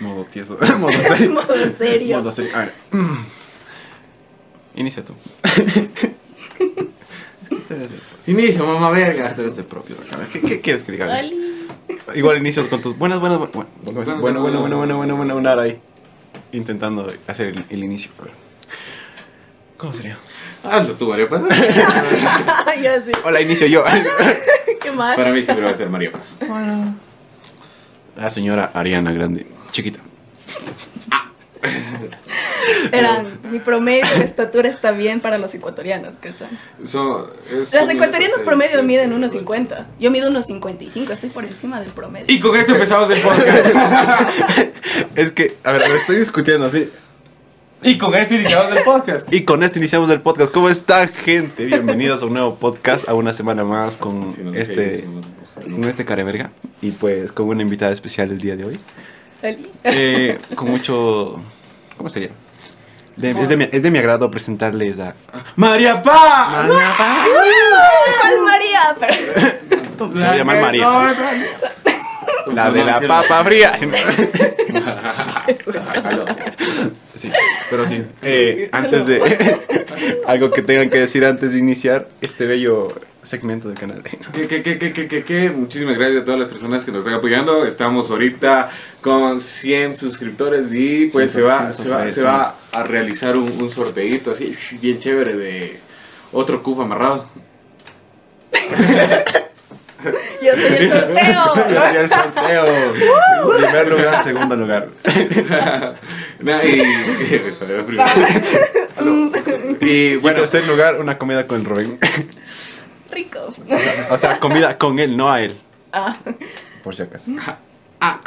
Modo tieso. Modo serio. Modo serio. Modo serio. A ver. Inicia tú. Es que tú eres el- Inicia, mamá verga. tú eres el propio. A ver, ¿qué, qué quieres que diga? Igual inicios con tus buenas, buenas, buenas. Bueno, bueno, bueno, bueno, bueno, bueno, bueno, bueno, una hora ahí. Intentando hacer el, el inicio. A ver. ¿Cómo sería? Hazlo tú, María Paz. Yo. Hola, inicio yo. ¿Qué más? Para mí siempre va a ser María Paz. La señora Ariana Grande, chiquita. Eran, mi promedio de estatura está bien para los ecuatorianos, ¿qué tal? So, es Las un ecuatorianas metro promedio seis, miden siete, 1.50. Yo mido 1.55, estoy por encima del promedio. Y con esto empezamos el podcast. Es que, a ver, lo estoy discutiendo así. y con esto iniciamos el podcast. Y con esto iniciamos el podcast. ¿Cómo está, gente? Bienvenidos a un nuevo podcast, a una semana más con este, con este careverga. Y pues con una invitada especial el día de hoy. Eh, con mucho. ¿Cómo sería? De- es, de mi, es de mi agrado presentarles a. María Paz. ¿Cuál María? Pero- Se va a llamar María. La de la papa fría. Sí, pero sí. eh, antes de. algo que tengan que decir antes de iniciar este bello segmento del canal. ¿Qué, qué, qué, qué, qué, qué, qué? Muchísimas gracias a todas las personas que nos están apoyando. Estamos ahorita con 100 suscriptores y pues se va, se va, se va a realizar un, un sorteito así bien chévere de otro cupo amarrado. Yo soy el sorteo. Ya el sorteo. Primer lugar, segundo lugar. Nah, y, eso primero. y Bueno, bueno, tercer lugar, una comida con el Rubén. Rico. O sea, comida con él, no a él. Ah, Por si acaso. ah,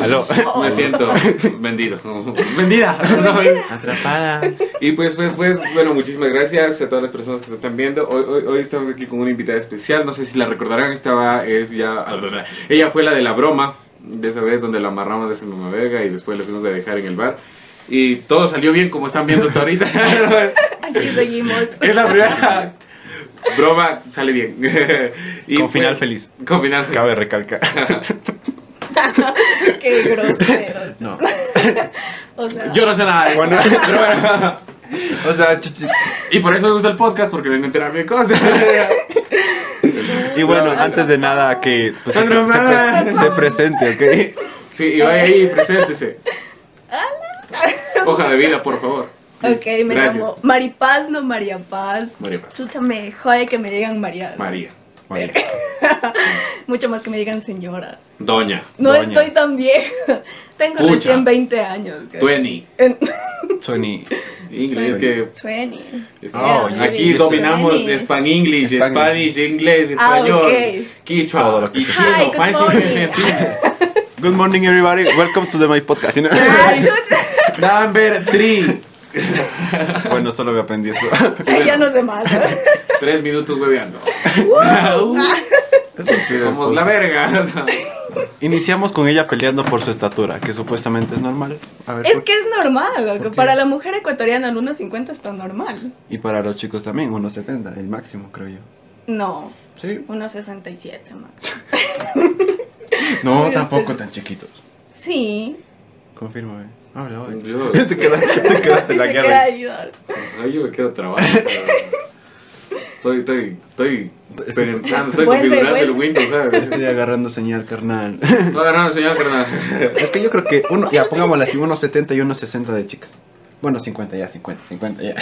Aló. me siento vendido. Vendida. No, Atrapada. Y pues, pues, pues, bueno, muchísimas gracias a todas las personas que nos están viendo. Hoy, hoy, hoy estamos aquí con una invitada especial. No sé si la recordarán, estaba, es ya. Ella fue la de la broma, de esa vez donde la amarramos de esa mamá verga y después la fuimos a dejar en el bar. Y todo salió bien, como están viendo hasta ahorita. aquí seguimos. es la primera broma, sale bien. Y Con final pues, feliz. Con final feliz. Cabe recalcar. Qué grosero. No. O sea, Yo no sé nada de Bueno. pero bueno. O sea, chichi. Y por eso me gusta el podcast, porque vengo a enterarme de cosas. Y bueno, antes de nada, que pues, se, Sandra, se pre- se presente, ¿ok? Sí, y vaya ahí, preséntese. Hoja de vida, por favor. Ok, me Gracias. llamo Maripaz, no María Paz. María Paz. Chuta, me jode que me digan María. María. Vale. Mucho más que me digan señora. Doña. No Doña. estoy tan vieja. Tengo Pucha. recién 20 años. Twenty. En- Sony. Inglés que. 20. es- Oh, Yeah, Aquí dominamos 20. Span English. Spanish, inglés, Ah, español, quichua Todo lo que y se- chino. Hi, good morning. Good everybody. Welcome to the my podcast. Ah. Number three. bueno, solo me aprendí eso. Ya no sé más. Tres minutos. Es mentira, Somos pues. la verga. Iniciamos con ella peleando por su estatura, que supuestamente es normal. A ver, Es ¿por- que es normal. Para la mujer ecuatoriana el 1.50 está normal. Y para los chicos también, 1.70, el máximo, creo yo. No, Sí. 1.67 max. No, tampoco tan chiquitos. Sí. Confírmame. Habla hoy. Yo- te, quedaste, te quedaste la guerra. Ay, yo me quedo trabado. o sea, Estoy, estoy, estoy pensando, estoy Vuelve, configurando el vuelve. Windows, ¿sabes? Estoy agarrando señal, carnal. Estoy agarrando señal, carnal. Es que yo creo que uno, ya pongámosle así, 1.70 y 1.60 de chicas. Bueno, 50 ya, 50, 50 ya.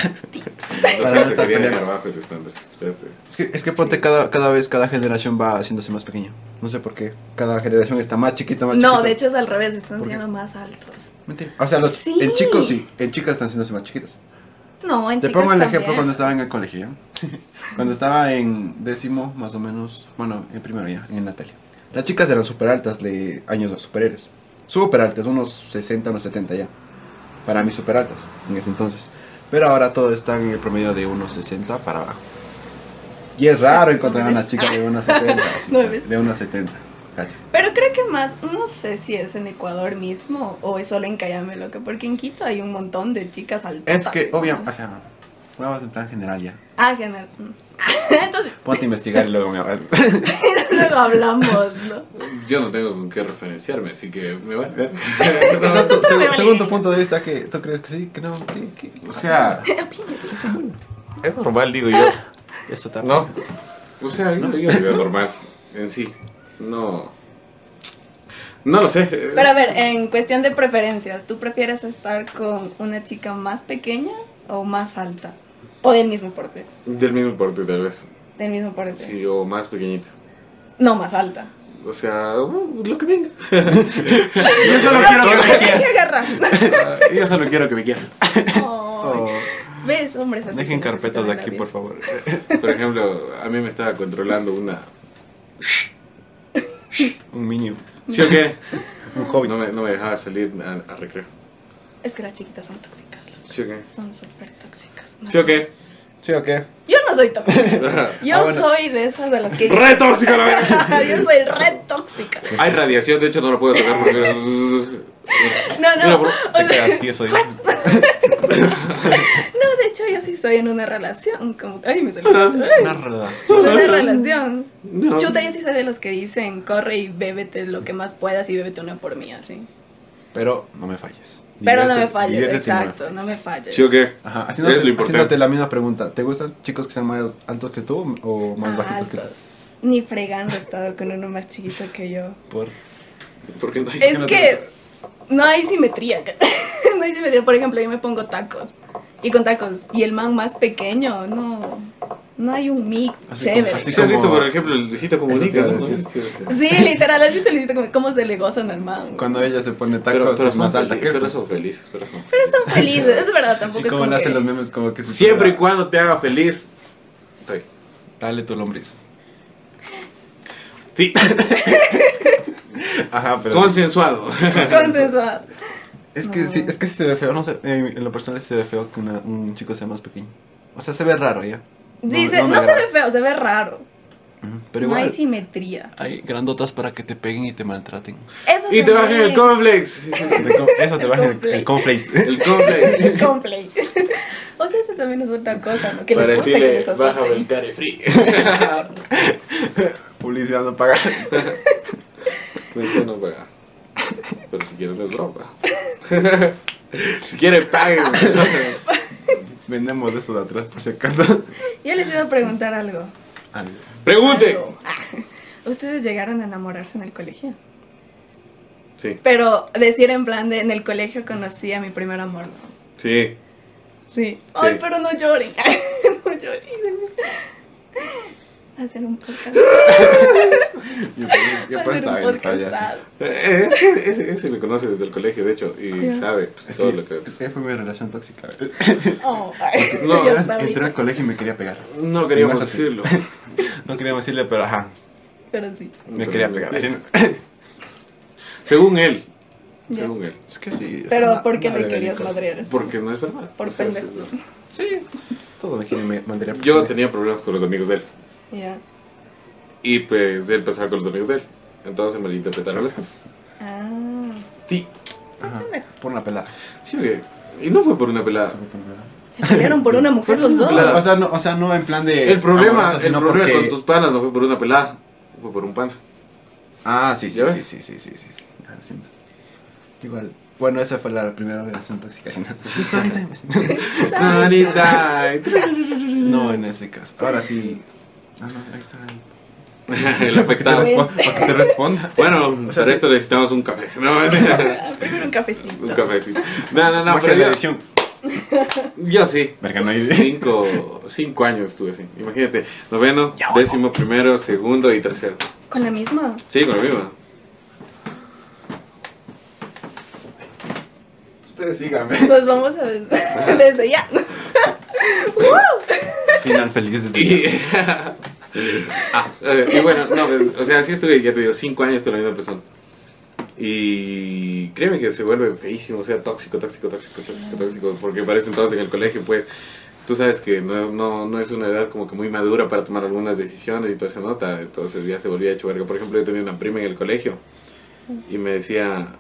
Para no estar peleando. dejar abajo el estándar. Ustedes, Es que, es que ponte cada, cada vez, cada generación va haciéndose más pequeña. No sé por qué. Cada generación está más chiquita, más chiquita. No, de hecho es al revés, están ¿Por qué? siendo más altos. Mentira. O sea, los, Sí. en chicos sí, en chicas están haciéndose más chiquitas. No, en Te chicas pongo el también. ejemplo cuando estaba en el colegio, ¿ya? Cuando estaba en décimo, más o menos, bueno, en primero ya, en Natalia. Las chicas eran súper altas, de años superiores. Súper altas, unos 60, unos 70 ya. Para mí súper altas, en ese entonces. Pero ahora todo está en el promedio de unos 60 para abajo. Y es raro encontrar a una chica de unos 70, así, No ves. de unos 70, ¿cachas? Pero creo que más, no sé si es en Ecuador mismo o es solo en Cayame, loco, porque en Quito hay un montón de chicas altas. Es que, obviamente, o sea, Vamos en plan general ya. Ah, genial. Entonces, Ponte a investigar y luego me hablas. luego hablamos, ¿no? Yo no tengo con qué referenciarme, así que me va a ver. O sea, tú- Me seg- vale. según tu punto de vista, que ¿tú crees que sí, que no? que que O sea, es normal, digo yo. Eso está No. O sea, yo digo normal en sí. No. No lo sé. Pero a ver, en cuestión de preferencias, ¿tú prefieres estar con una chica más pequeña o más alta? O del mismo porte. Del mismo porte, tal vez. Del mismo porte. Sí, o más pequeñita. No, más alta. O sea, uh, lo que venga. Yo solo quiero que me quieran. Yo solo quiero que me quieran. Oh, ¿Ves, hombres así? Dejen carpetas de aquí, por favor. Por ejemplo, a mí me estaba controlando una. Un minion. ¿Sí o qué? Un hobby. No me, no me dejaba salir a, a recreo. Es que las chiquitas son tóxicas. ¿Sí o qué? Son súper tóxicas. ¿Sí o qué? ¿Sí o qué? Yo no soy tóxica. Yo Ah, bueno. soy de esas de las que... ¡Re tóxico la verdad! Yo soy re tóxica. Hay radiación, de hecho no lo puedo tocar porque. No, no. Mira, bro, o Te quedas tieso. ya. no, de hecho yo sí soy en una relación. Como... Ay, me salió. Una relación. una relación. No. Chuta, yo sí soy de los que dicen, corre y bébete lo que más puedas y bébete una por mí, así. Pero no me falles. Pero no me falles, exacto, no me falles. ¿Sí o qué? Ajá, Es haciéndote, lo importante. haciéndote la misma pregunta. ¿Te gustan chicos que sean más altos que tú o más Ah, bajitos que tú? Ni fregando he estado con uno más chiquito que yo. Por... Porque no hay. Es no que no hay simetría. ¿cachai? no hay simetría. Por ejemplo, yo me pongo tacos. Y con tacos. Y el man más pequeño, no. No hay un mix Así chévere. como- así ¿Sí has visto, como- por ejemplo, el Luisito Comunica? ¿no? Sí, sí, sí. Sí, literal, ¿has visto Luisito cómo, cómo se le gozan al man? Cuando ella se pone tacos pero es más alta que él. pero pues. son felices, pero son Pero son felices, es verdad, tampoco Y es como como le hacen que- los memes como que se Siempre y cuando te haga feliz. Estoy. Dale tu lombriz. Sí, Ajá, pero... consensuado. Consensuado. Es que No. sí, es que sí se ve feo, no sé, en, en lo personal sí se ve feo que una- un chico sea más pequeño. O sea, se ve raro ya. Sí, No- se- no no, me se agrada. ve feo, se ve raro. No hay simetría. hay grandotas para que te peguen y te maltraten. Eso y te bajen el complex. Eso te baja el, complex. el complex. El complex. O sea, eso también es otra cosa, ¿no? Que Para les gusta que decirle, les baja el care free. Publicidad no paga. Pues yo no paga. Pero si quieren es broma. si quieren, paguen. Vendemos eso de atrás por si acaso. Yo les iba a preguntar algo. Algo. Pregunte. Algo. Ah, ¿Ustedes llegaron a enamorarse en el colegio? Sí, Pero decir en plan de en el colegio conocí a mi primer amor, ¿no? sí. Sí. Ay, Sí. pero no lloren. no lloren. Hacer un podcast. Yo, yo Hacer pues un estaba bien podcast. payaso. sad. Eh, ese, ese me conoce desde el colegio, de hecho, y sabe pues, Es todo que, lo que... es que fue mi relación tóxica. Oh. No, Entré al colegio y me quería pegar. No queríamos decirlo. No queríamos decirle, pero ajá, Pero sí. me quería pegar. Así Según él. Según él. Es que sí. Pero ¿por qué madre querías madrear? Porque no es verdad. Por O sea, pendejo. Sí, todo me quiere me- mandar Yo tenía problemas con los amigos de él. Ya. Y pues él empezaba con los amigos de él. Entonces me malinterpretaron las cosas. Ah. Sí. Ajá, por una pelada. Sí, porque- Y no fue por una pelada. Se pelearon por una mujer los dos. O sea, no, o sea, no en plan de. El problema, amoroso, el problema porque- con tus panas no fue por una pelada. Fue por un pana. Ah, sí, sí, ¿Ya sí, sí, sí, sí, sí, sí. Ya lo siento. Igual. Bueno, esa fue la primera relación tóxica. ¿sí? Story time. Sunny Day. No, en ese caso. Ahora sí. Ah, no, ahí está. El afectado. Para que te responda. Bueno, O sea, para sí. esto necesitamos un café. No, Primero un cafecito. un sí. No, no, no, pero la yo, edición. yo sí. Verga, no hay- Cinco, cinco años estuve así. Imagínate, noveno, décimo, primero, segundo y tercero. Con la misma. Sí, con lo mismo. Ustedes síganme. Nos vamos a des- desde ya. Final feliz Y, ah, eh, y bueno, no, pues, o sea, sí estuve, ya te digo, cinco años con la misma persona. Y créeme que se vuelve feísimo, o sea, tóxico, tóxico, tóxico, tóxico, tóxico, porque parece entonces en el colegio, pues, tú sabes que no, no, no es una edad como que muy madura para tomar algunas decisiones y toda esa nota, entonces ya se volvía hecho verga. Por ejemplo, yo tenía una prima en el colegio y me decía,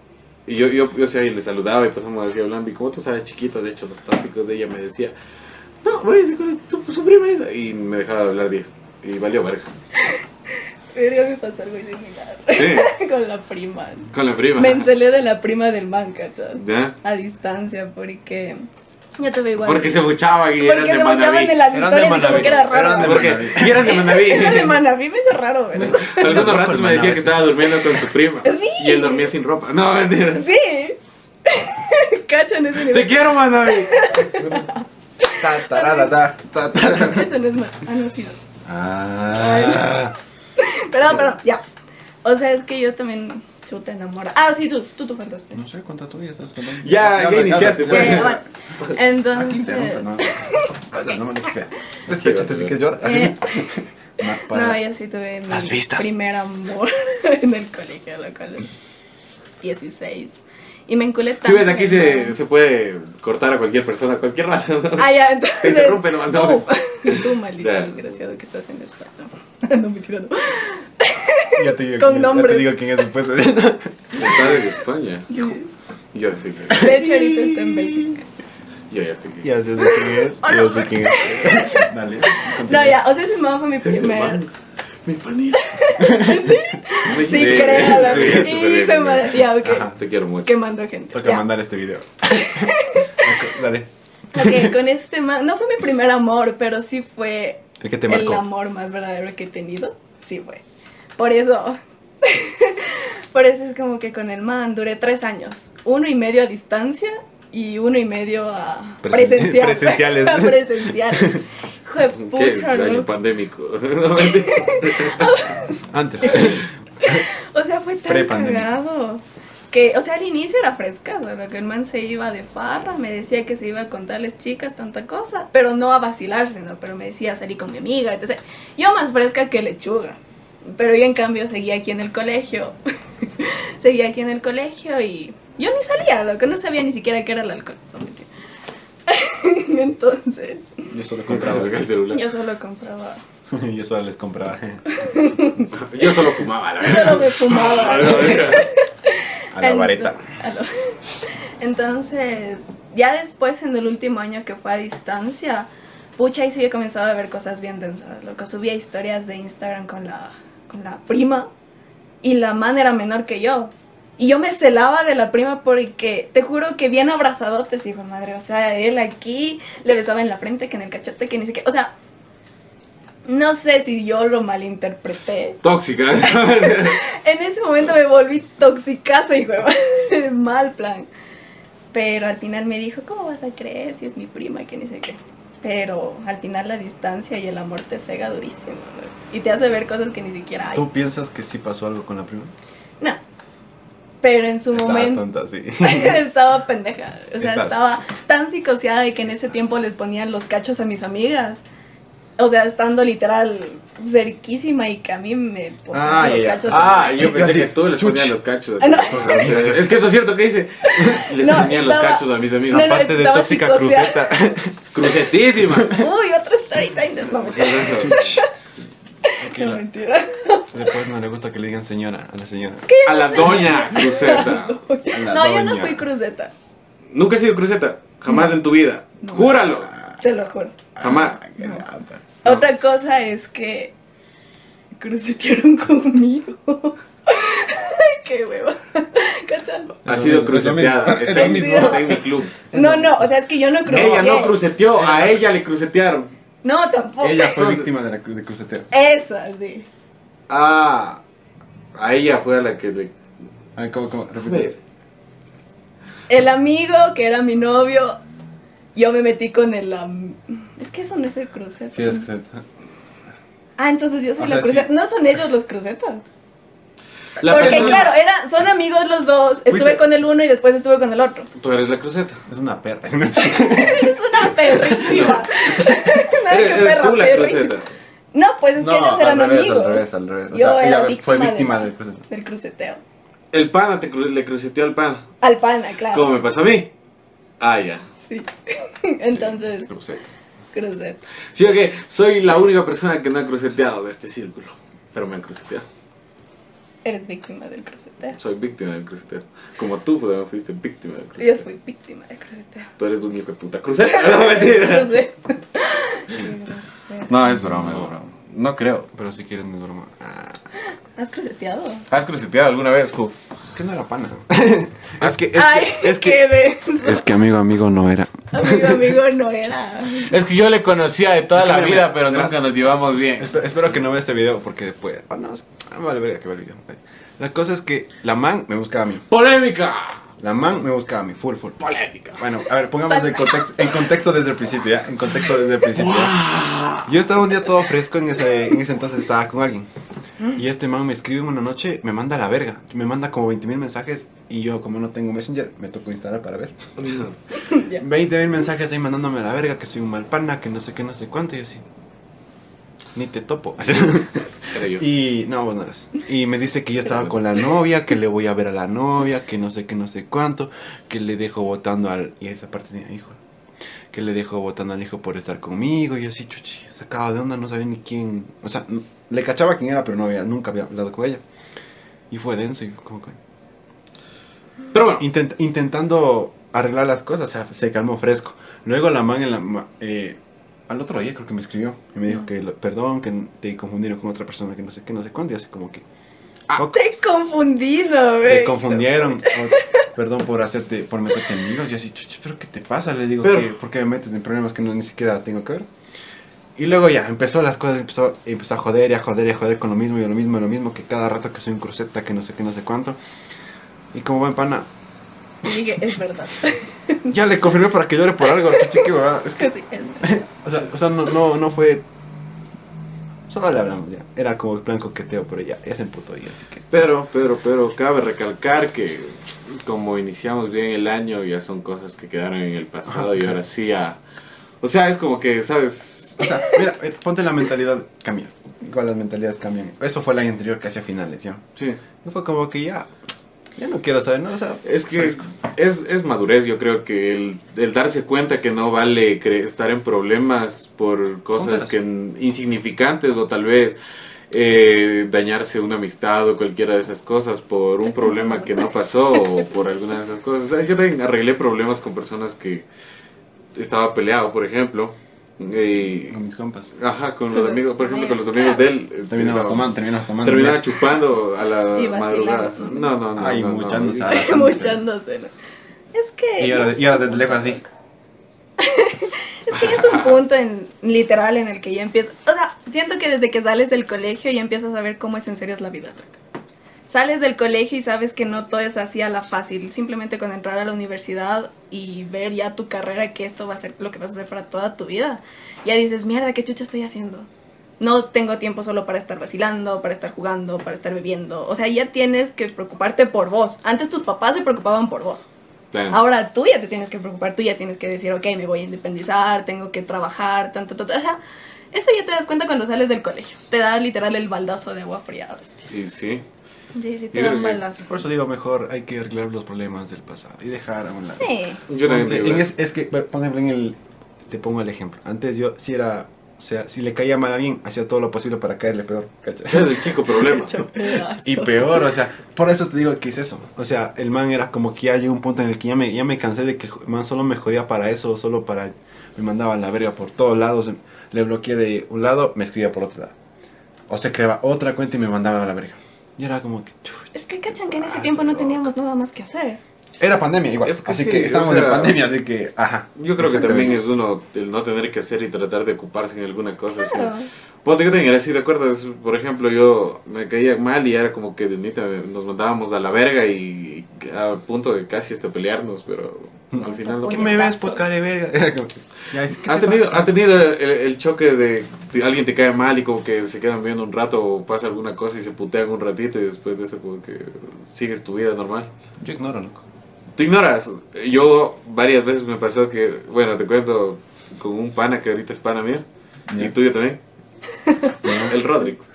y yo, yo, yo, o sea, y le saludaba y pasamos así hablando, y como tú sabes, chiquito, de hecho, los tóxicos de ella me decía, no, váyase con su, su prima esa. Y me dejaba de hablar 10. Y valió verga. Verga, me pasó algo similar. Sí, Con la prima. con la prima. Me encelé de la prima del man, ¿cachai? ¿Ya? A distancia, porque. Yo te veo igual. Porque se buchaban y Porque eran de se mochaban Manaví. de las Eran de historias y como Manaví. que era raro. Eran de Porque Manaví. y eran de Manaví. Era de Manaví, me hizo raro, ¿verdad? Algunos ratos me Manaví. decía que estaba durmiendo con su prima. Sí. Y él dormía sin ropa. No, mentira. Sí. Cachan ese Te nivel. quiero, Manaví. Ta, tarada, ta, ta, ta. Eso no es mal. Ah, no, sí. no. Ah. Perdón, perdón, ya. O sea, es que yo también chuta enamora. Ah, sí, tú, tú, tú contaste. No sé, cuenta tú, ya estás contando. Ya, ya iniciaste, pues. Bueno. Aquí Entonces. interrumpe, no. Ahora, no me lo que sea. Despéchate si quieres llorar. Así. Eh. No, yo sí tuve mi Las vistas. primer amor en el colegio, loco, a los 16. Y me enculé tanto. Si ves, aquí se, ¿no? se puede cortar a cualquier persona, a cualquier raza. ¿no? Ah, ya, entonces. Se interrumpe, no, no. Tú, tú, maldito Ya. desgraciado que estás en España. No, mentira, no. Ya te digo, Con quién es, ya te digo quién es después. Está de España. Yo sí que. De hecho, ahorita está en Bélgica. Yo ya sé que. Ya sé de quién es. Yo sé quién es. Dale. No, ya, o sea, ese mamá fue mi Es mi primer. Mi panita. Sí, Sí, créala. sí, Sí, bien, hijo de madre. Ya. Ajá. Te quiero mucho. Quemando gente. Toca Ya. mandar este video. Dale. Ok, con este man. No fue mi primer amor, pero sí fue El que te el amor más verdadero que he tenido. Sí fue. Por eso. Por eso es como que con el man duré tres años. Uno y medio a distancia y uno y medio a Presen- presencial. presenciales. A presencial. Hijo de ¿Qué es? Año ¿no? pandémico. Antes. O sea, fue tan cagado. Que, o sea, al inicio era fresca, lo que el man se iba de farra, me decía que se iba a contarles chicas, tanta cosa, pero no a vacilarse, ¿no? Pero me decía salir con mi amiga, entonces yo más fresca que lechuga. Pero yo en cambio seguía aquí en el colegio, seguía aquí en el colegio y yo ni salía, lo que no sabía ni siquiera qué era el alcohol. no. Entonces, Yo solo compraba. el celular. yo solo compraba, Yo solo les compraba. Yo solo fumaba, la solo verdad. me fumaba. A la vareta. Entonces, ya después, en el último año que fue a distancia, pucha, ahí sí he comenzado a ver cosas bien densas. Lo que subía historias de Instagram con la, con la prima y la man era menor que yo. Y yo me celaba de la prima porque te juro que bien abrazadotes, hijo de madre. O sea, él aquí le besaba en la frente, que en el cachete, que ni siquiera. O sea, no sé si yo lo malinterpreté. Tóxica. En ese momento me volví toxicaza, hijo de madre, mal plan. Pero al final me dijo, ¿cómo vas a creer si es mi prima que ni sé qué? Pero al final la distancia y el amor te cega durísimo. ¿no? Y te hace ver cosas que ni siquiera hay. ¿Tú piensas que sí pasó algo con la prima? No. Pero en su Estabas momento tonta, sí. estaba pendeja. O sea, Estás. estaba tan psicoseada de que en ese tiempo les ponían los cachos a mis amigas. O sea, estando literal cerquísima y que a mí me ponían Ah, los ya. cachos. Ah, yo pensé Así, que tú les ponías los cachos. Ah, no. Es que eso es cierto que dice. Les No, ponían los estaba- cachos a mis amigos. No, no, Aparte de tóxica psicoseada. cruceta. Crucetísima. Uy, otra story time. No, mentira. No, mentira. Después no le gusta que le digan señora a la señora. A la doña Cruceta. A la No, yo no fui cruceta. Nunca has sido Cruceta. Jamás en tu vida. Júralo. Te lo juro. Jamás. Ah. Otra cosa es que crucetearon conmigo. Ay, qué hueva. ¿Cachas? Ha sido mismo, cruceteada. mismo. Está en, mi, Sí. está en mi club. No, no, o sea, es que yo no cruceteé. Ella no cruceteó. A ella le crucetearon. No, tampoco. Ella fue Entonces- víctima de la cruz de cruceteo. Esa, sí. Ah. A ella fue a la que le. A ver, ¿cómo, cómo? Repite. El amigo que era mi novio, yo me metí con el... am- Es que eso no es el cruceta. Sí, es cruceta. Ah, entonces yo soy O la sea, cruceta. sí. No son ellos los crucetas. La Porque persona- claro, era, son amigos los dos. Estuve Fuiste- con el uno y después estuve con el otro. Tú eres la cruceta. Es una perra. Es una perrísima. Nada Eres, eres perra tú la perrísima. cruceta. No, pues es que ellos eran al revés, amigos. Al revés, al revés. O Yo sea, ella fue víctima víctima de- del cruceteo. Del cruceteo. El pana te cru- le cruceteó al pana. Al pana, claro. Como me pasó a mí. Ah, ya. Sí. Entonces, Crucetas. cruceta. Sí, ok. Soy la única persona que no ha cruceteado de este círculo. Pero me han cruceteado. Eres víctima del cruceteo. Soy víctima del cruceteo. Como tú, pero no fuiste víctima del Yo cruceteo. fui víctima del cruceteo. Tú eres un hijo de puta cruceta. No, mentira. No es broma, es broma. No creo. Pero si quieres no es broma. Ah, ¿Has cruceteado? ¿Has cruceteado alguna vez, Ju? es que no era pana. es que, es Ay, que, es que, es que amigo, amigo no era. Amigo, amigo, no era. Es que yo le conocía de toda la vida, pero nunca nos llevamos bien. Espero, espero que no vea este video porque después. Ah, no, vale, verga que vea el video. La cosa es que la man me buscaba a mí. ¡Polémica! La man me buscaba a mí, full, full. ¡Polémica! Bueno, a ver, pongamos en contexto, en contexto desde el principio, ¿ya? En contexto desde el principio. ¿ya? Yo estaba un día todo fresco, en ese, en ese entonces estaba con alguien. Y este man me escribe una noche, me manda a la verga. Me manda como 20 mil mensajes y yo, como no tengo Messenger, me tocó instalar para ver. Ya. 20 mil mensajes ahí mandándome a la verga, que soy un mal pana, que no sé qué, no sé cuánto. Y yo así, ni te topo. Y no, vos no eras. Y me dice que yo estaba con la novia, que le voy a ver a la novia, que no sé qué, no sé cuánto, que le dejo votando al. Y esa parte tenía hijo. Que le dejo votando al hijo por estar conmigo. Y así, chuchi, sacaba de onda, no sabía ni quién. O sea, le cachaba quién era, pero no había, nunca había hablado con ella. Y fue denso, y como que. Pero bueno, Intent- intentando arreglar las cosas, o sea, se calmó fresco. Luego la man en la. eh, al otro día creo que me escribió y me dijo que perdón, que te confundieron con otra persona que no sé qué, no sé cuánto. Y así como que. ok, Te he confundido, te güey. confundieron. o- perdón por hacerte, por meterte en líos. Y así, chuch, pero ¿qué te pasa? Le digo, Pero- que, ¿por qué me metes en problemas que no, ni siquiera tengo que ver? Y luego ya, empezó las cosas, empezó, empezó a joder y a joder y a joder con lo mismo y lo mismo y lo mismo, que cada rato que soy un cruceta, que no sé qué, no sé cuánto. Y como buen pana, dije, es verdad. ya le confirmé para que llore por algo. Es que, sí, o sea, o sea no, no, no fue... Solo le hablamos ya. Era como el plan coqueteo, pero ya, ya se emputó y así que... pero, pero, pero, cabe recalcar que como iniciamos bien el año, ya son cosas que quedaron en el pasado Ajá, y ahora sí ya... O sea, es como que, ¿sabes? O sea, mira, eh, ponte la mentalidad, cambia. Igual las mentalidades cambian. Eso fue el año anterior, casi a finales, ¿ya? Sí. Y fue como que ya, ya no quiero saber nada, o sea, Es que fresco. es, es madurez, yo creo que el, el darse cuenta que no vale estar en problemas por cosas que insignificantes o tal vez eh, dañarse una amistad o cualquiera de esas cosas por un problema que no pasó o por alguna de esas cosas. O sea, yo también arreglé problemas con personas que estaba peleado, por ejemplo. Y- Con mis compas. ajá, con los amigos, por ejemplo, con los amigos de él. Terminamos estaba- tomando, terminamos tomando. Terminaba chupando a la madrugada. No, no, no. Ay, no, no. muchándose. Muchándose, ¿no? Es que. Y ahora, y desde lejos así. Es que ya es un punto en, literal en el que ya empiezas. O sea, siento que desde que sales del colegio ya empiezas a ver cómo es en serio es la vida. Sales del colegio y sabes que no todo es así a la fácil. Simplemente con entrar a la universidad y ver ya tu carrera, que esto va a ser lo que vas a hacer para toda tu vida. Ya dices, mierda, ¿qué chucha estoy haciendo? No tengo tiempo solo para estar vacilando, para estar jugando, para estar bebiendo. O sea, ya tienes que preocuparte por vos. Antes tus papás se preocupaban por vos. Ahora tú ya te tienes que preocupar, tú ya tienes que decir, ok, me voy a independizar, tengo que trabajar, tanto, tanto. O sea, eso ya te das cuenta cuando sales del colegio. Te da literal el baldazo de agua fría. hostia. Y sí. Sí, sí, te Yo da creo un que- baldazo. Por eso digo, mejor hay que arreglar los problemas del pasado y dejar a un lado. Sí. Yo también es, es que, por ejemplo, en el, te pongo el ejemplo. Antes yo, si era, o sea, si le caía mal a alguien, hacía todo lo posible para caerle peor, ¿cachai? Ese es el chico problema. Y peor, o sea, por eso te digo que es eso. O sea, el man era como que ya llegó un punto en el que ya me, ya me cansé de que el man solo me jodía para eso, solo para. Me mandaba a la verga por todos lados. Le bloqueé de un lado, me escribía por otro lado. O se creaba otra cuenta y me mandaba a la verga. Y era como que. Es que cachan que en ese Ah, tiempo no teníamos nada más que hacer. Era pandemia igual. Es que así sí, que o estábamos sea, en pandemia, así que. Ajá. Yo creo que también es uno el no tener que hacer y tratar de ocuparse en alguna cosa. así. Claro. Ponte que tenga así, ¿recuerdas? Por ejemplo, yo me caía mal y era como que de neta nos mandábamos a la verga y, y a punto de casi hasta pelearnos, pero al final no. ¿Qué me ves, pues, care verga? Era como que, ya, es- ¿qué ¿Has te tenido, has tenido el, el choque de, de alguien te cae mal y como que se quedan viendo un rato o pasa alguna cosa y se putean un ratito y después de eso como que sigues tu vida normal? Yo ignoro, loco. ¿Tú ignoras? Yo varias veces me pasó que, bueno, te cuento con un pana que ahorita es pana mío y Ya. tuyo también, el Rodrix.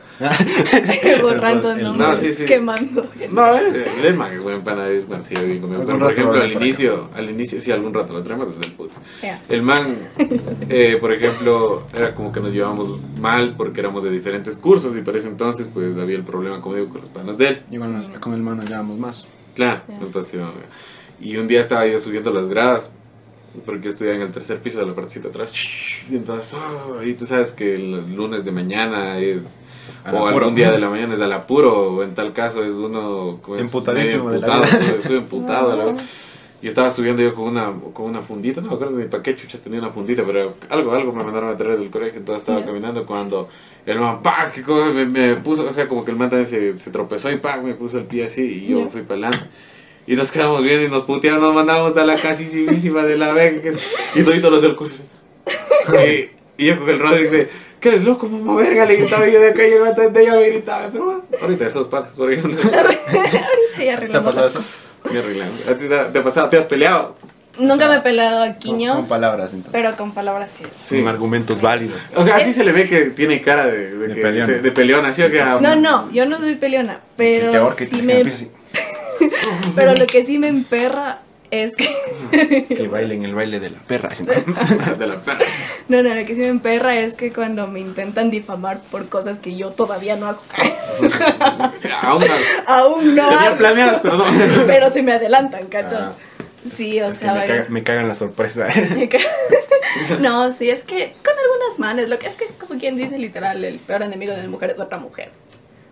Borrando El- nombres, No, sí, sí. quemando. No, eh, el man es buen pana, es man, lleva bien conmigo. Pero, por ejemplo, al inicio, al inicio, sí, algún rato lo traemos desde el putz. Ya. El man, eh, por ejemplo, era como que nos llevábamos mal porque éramos de diferentes cursos y por ese entonces pues había el problema, como digo, con los panas de él. Igual nos- con el mano llevamos más. Claro, Ya. entonces, y un día estaba yo subiendo las gradas porque yo estudiaba en el tercer piso de la partecita atrás. Y entonces, oh, y tú sabes que el lunes de mañana es. O apuro. algún día de la mañana es al apuro, o en tal caso es uno como es Emputadísimo medio de la emputado, soy- soy emputado. la No. Y estaba subiendo yo con una, con una fundita, no me acuerdo ni para qué chuchas tenía una fundita, pero algo, algo me mandaron a traer del colegio, entonces estaba Ya. caminando cuando el man, que como me, me puso, o sea, como que el man también se, se tropezó y ¡pac! me puso el pie así y yo Ya. fui para adelante. Y nos quedamos viendo y nos puteamos, nos mandamos a la casísima de la verga. Y toditos los del curso. Y, y yo con el Rodrigo dice, ¿qué eres loco, mamá verga? Le gritaba yo de acá y yo de ella me gritaba, pero bueno, ahorita esos pasos, por ejemplo. Ahorita ya ¿Te ha arreglamos pasado eso? Me arreglan. ¿A ti te, te ha pasado? ¿Te has peleado? Nunca me he peleado a Con, quiños, con palabras, entonces. pero con palabras sí. Sí. Con argumentos válidos. O sea, así se le ve que tiene cara de, de, De que peleón. se- de peleona, ¿sí o que? No, no, yo no soy peleona, pero que sí te me, empieza así, pero lo que sí me emperra es que que bailen el baile de la perra. ¿no? De la perra. no, no, lo que sí me emperra es que cuando me intentan difamar por cosas que yo todavía no hago, Aún no. aún no Tenía hago, planeadas, pero no. pero se me adelantan, ¿cachai? Ah, Sí, o es que sea, me, caga- me cagan la sorpresa. Me No, sí, es que con algunas manos, lo que es que como quien dice literal, el peor enemigo de la mujer es otra mujer.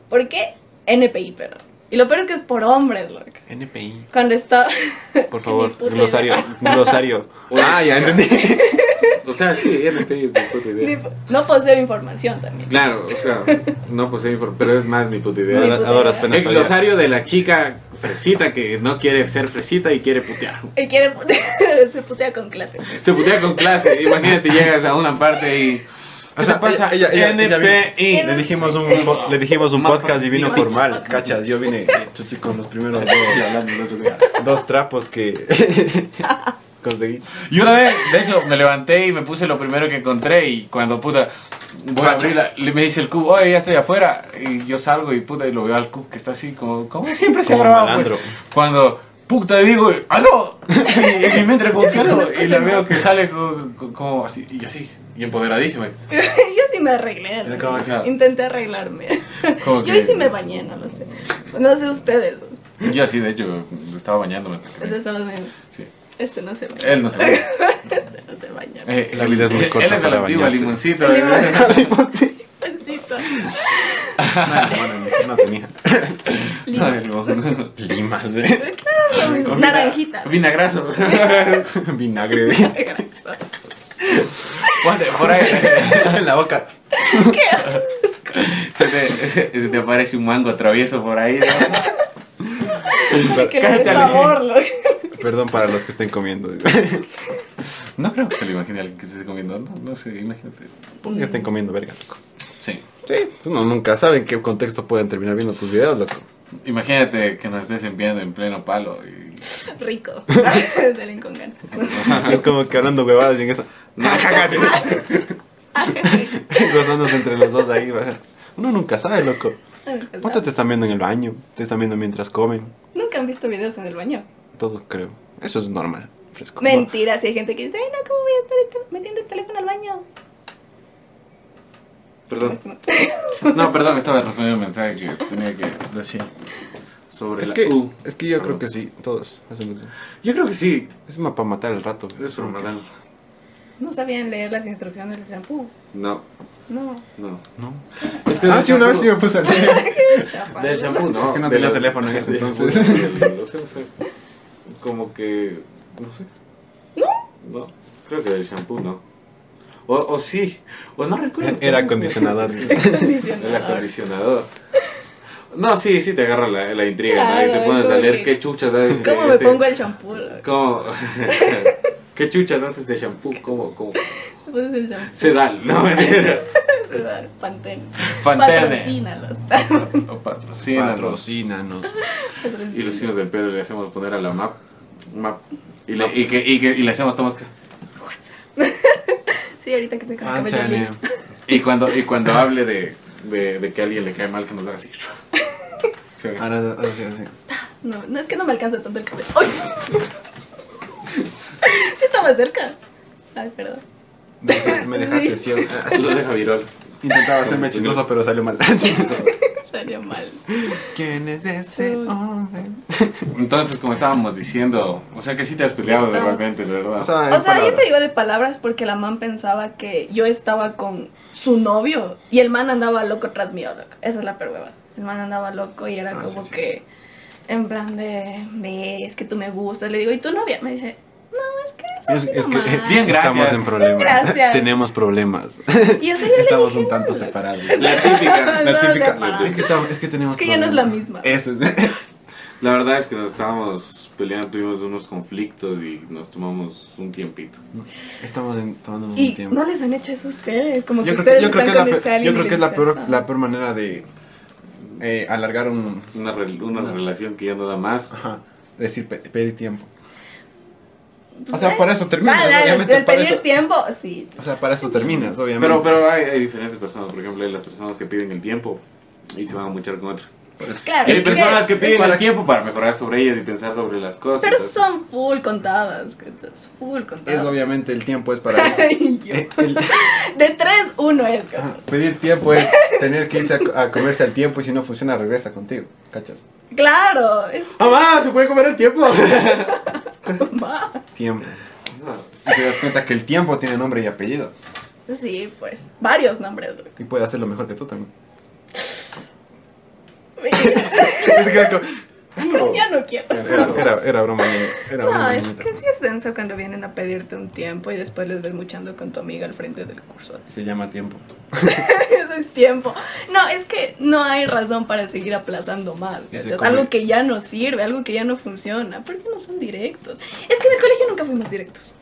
¿Por qué? NPI, pero. Y lo peor es que es por hombres, loco. NPI. Cuando está... Por favor, glosario. Glosario. Ah, ya entendí. O sea, sí, NPI es de puta idea. No poseo información también. Claro, o sea, no posee información, pero es más ni puta idea. Ni Es puta A duras idea. el sabía. glosario de la chica fresita que no quiere ser fresita y quiere putear. Y quiere putear, se putea con clase. Se putea con clase. Imagínate, llegas a una parte y. ¿Qué O sea, te pasa? ella- ella- ella NPI. Le dijimos un, po- le dijimos un Más podcast y vino formal, cachas. Yo vine chuchi, con los primeros dos, dos trapos que conseguí. Y una vez, de hecho, me levanté y me puse lo primero que encontré y cuando puta voy a abrirla, le me dice el cubo, oye, ya estoy afuera. Y yo salgo y puta y lo veo al cubo que está así como, como siempre se ha grabado. pues. Cuando puta digo, aló, y en mi mente con que aló, y la veo que sale como, como así, y así, y empoderadísima. Yo sí me arreglé. O sea, Intenté arreglarme. como Yo que- hoy sí me bañé, no lo sé. No sé ustedes. Yo así, de hecho, estaba bañándome hasta que me- estamos bien. sí. Este no se baña. Él no se baña. Este no se baña. Eh, La vida es muy él- corta Él es el antiguo bañarse. limoncito. ¿eh? Pancito. No, bueno, no tenía. Limas, mismo. Naranjita. Vinagraso. Vinagre ve. Ponte por ahí. en la boca. Se te, se, se te aparece un mango travieso por ahí. ¿no? Que le dé Cállate, sabor, loco. Perdón para los que estén comiendo. No creo que se lo imagine a alguien que se esté comiendo. No, no sé, imagínate. Que estén comiendo verga, loco. Sí. Sí, uno nunca sabe en qué contexto pueden terminar viendo tus videos, loco. Imagínate que nos estés enviando en pleno palo y. Rico. Dale con ganas. Es como que hablando huevadas y en eso. Casi. Gozándose entre los dos ahí. va a ser. Uno nunca sabe, loco. ¿Cuánto te están viendo en el baño? Te están viendo mientras comen. Nunca han visto videos en el baño. Todo creo. Eso es normal. Fresco. Mentira, si hay gente que dice, ay no, ¿cómo voy a estar metiendo el teléfono al baño? Perdón. No. Perdón, estaba respondiendo un mensaje que tenía que decir sobre Es la que, U. es que yo creo que sí, todos. hacen eso. Yo creo que sí. Es más para matar el rato. Es por matar. No sabían leer las instrucciones del shampoo. No, No. no. No. Es que Ah, sí, una vez sí me puse a leer. Del shampoo, no. Es que no de tenía teléfono en ese entonces. no sé, no sé. Como que. No sé. ¿No? No, creo que del shampoo no. O, o sí, o no recuerdo. Era acondicionador. Sí, Acondicionador. El acondicionador. No, sí, sí te agarra la, la intriga, ¿no? Y te Claro, pones a leer que- qué chuchas haces. de ¿Cómo me este- pongo el shampoo? ¿Cómo? ¿Qué chuchas haces de shampoo? ¿Cómo? ¿Cómo? ¿Cómo pones el shampoo? Sedal, no mentira. Pantene. Pantene. Patrocínalos. O patrocínanos. Patrocínanos. Y los hijos del pelo le hacemos poner a la map. map. Y, le, y, que, y, que, y le hacemos tomas. Sí, ahorita que estoy con el cabello. Y cuando, y cuando hable de, de, de que a alguien le cae mal, que nos haga así. Sí. Ahora, ahora sí, así. No, no es que no me alcanza tanto el cabello. ¡Ay! Sí estaba cerca. Ay, perdón. Me dejaste- dejaste ciego. Lo deja viral. Intentaba serme chistoso, pero salió mal. Salió mal. ¿Quién es ese hombre? Entonces, como estábamos diciendo, o sea que sí te has peleado Estamos- verbalmente, de verdad. O sea, O en sea, yo te digo de palabras porque la man pensaba que yo estaba con su novio y el man andaba loco tras mío, loco. Esa es la perhueva. El man andaba loco y era Ah, como sí, sí. que, en plan de, ves que tú me gustas. Le digo, ¿y tu novia? Me dice, no, es que es Es, es que nomás". Bien, gracias. estamos en problemas. Gracias. Tenemos problemas. Y yo, o sea, yo le Estamos dije, un tanto "No, separados. La típica. La No, típica. no, no. Es que, estamos- es que tenemos Es que ya no es la misma. Eso es. La verdad es que nos estábamos peleando, tuvimos unos conflictos y nos tomamos un tiempito. Estamos en- tomándonos un Y tiempo. no les han hecho eso a ustedes, como que Yo creo ustedes que, yo creo están que, es con la, yo creo que es la peor, la peor manera de eh, alargar un. Una, relación que ya no da más. Ajá. Decir, pe- pedir tiempo. Pues, O sea, para eso terminas, Dale, dale, obviamente, el para pedir eso- tiempo, sí. O sea, para eso terminas, obviamente. Pero, pero hay, hay diferentes personas, por ejemplo, hay las personas que piden el tiempo y se van a muchar con otras. Claro, Y hay que- personas que piden el tiempo para mejorar sobre ellas y pensar sobre las cosas. Pero son full contadas, full contadas. Es obviamente el tiempo es para eso. Ay, yo. Eh, el- De 3, 1 es. pedir tiempo es tener que irse a, a comerse al tiempo y si no funciona regresa contigo, ¿cachas? Claro, es ¡Mamá! ¿Se puede comer el tiempo? más. Tiempo. Y te das cuenta que el tiempo tiene nombre y apellido. Sí, pues, varios nombres. güey. Y puede hacerlo mejor que tú también. ya no quiero. Era, era, era broma, No, broma, es niñita. que sí es denso cuando vienen a pedirte un tiempo y después les ves muchando con tu amiga al frente del curso. Se llama tiempo. Eso es tiempo. No, es que no hay razón para seguir aplazando más. Algo que ya no sirve, algo que ya no funciona. ¿Por qué no son directos? Es que en el colegio nunca fuimos directos.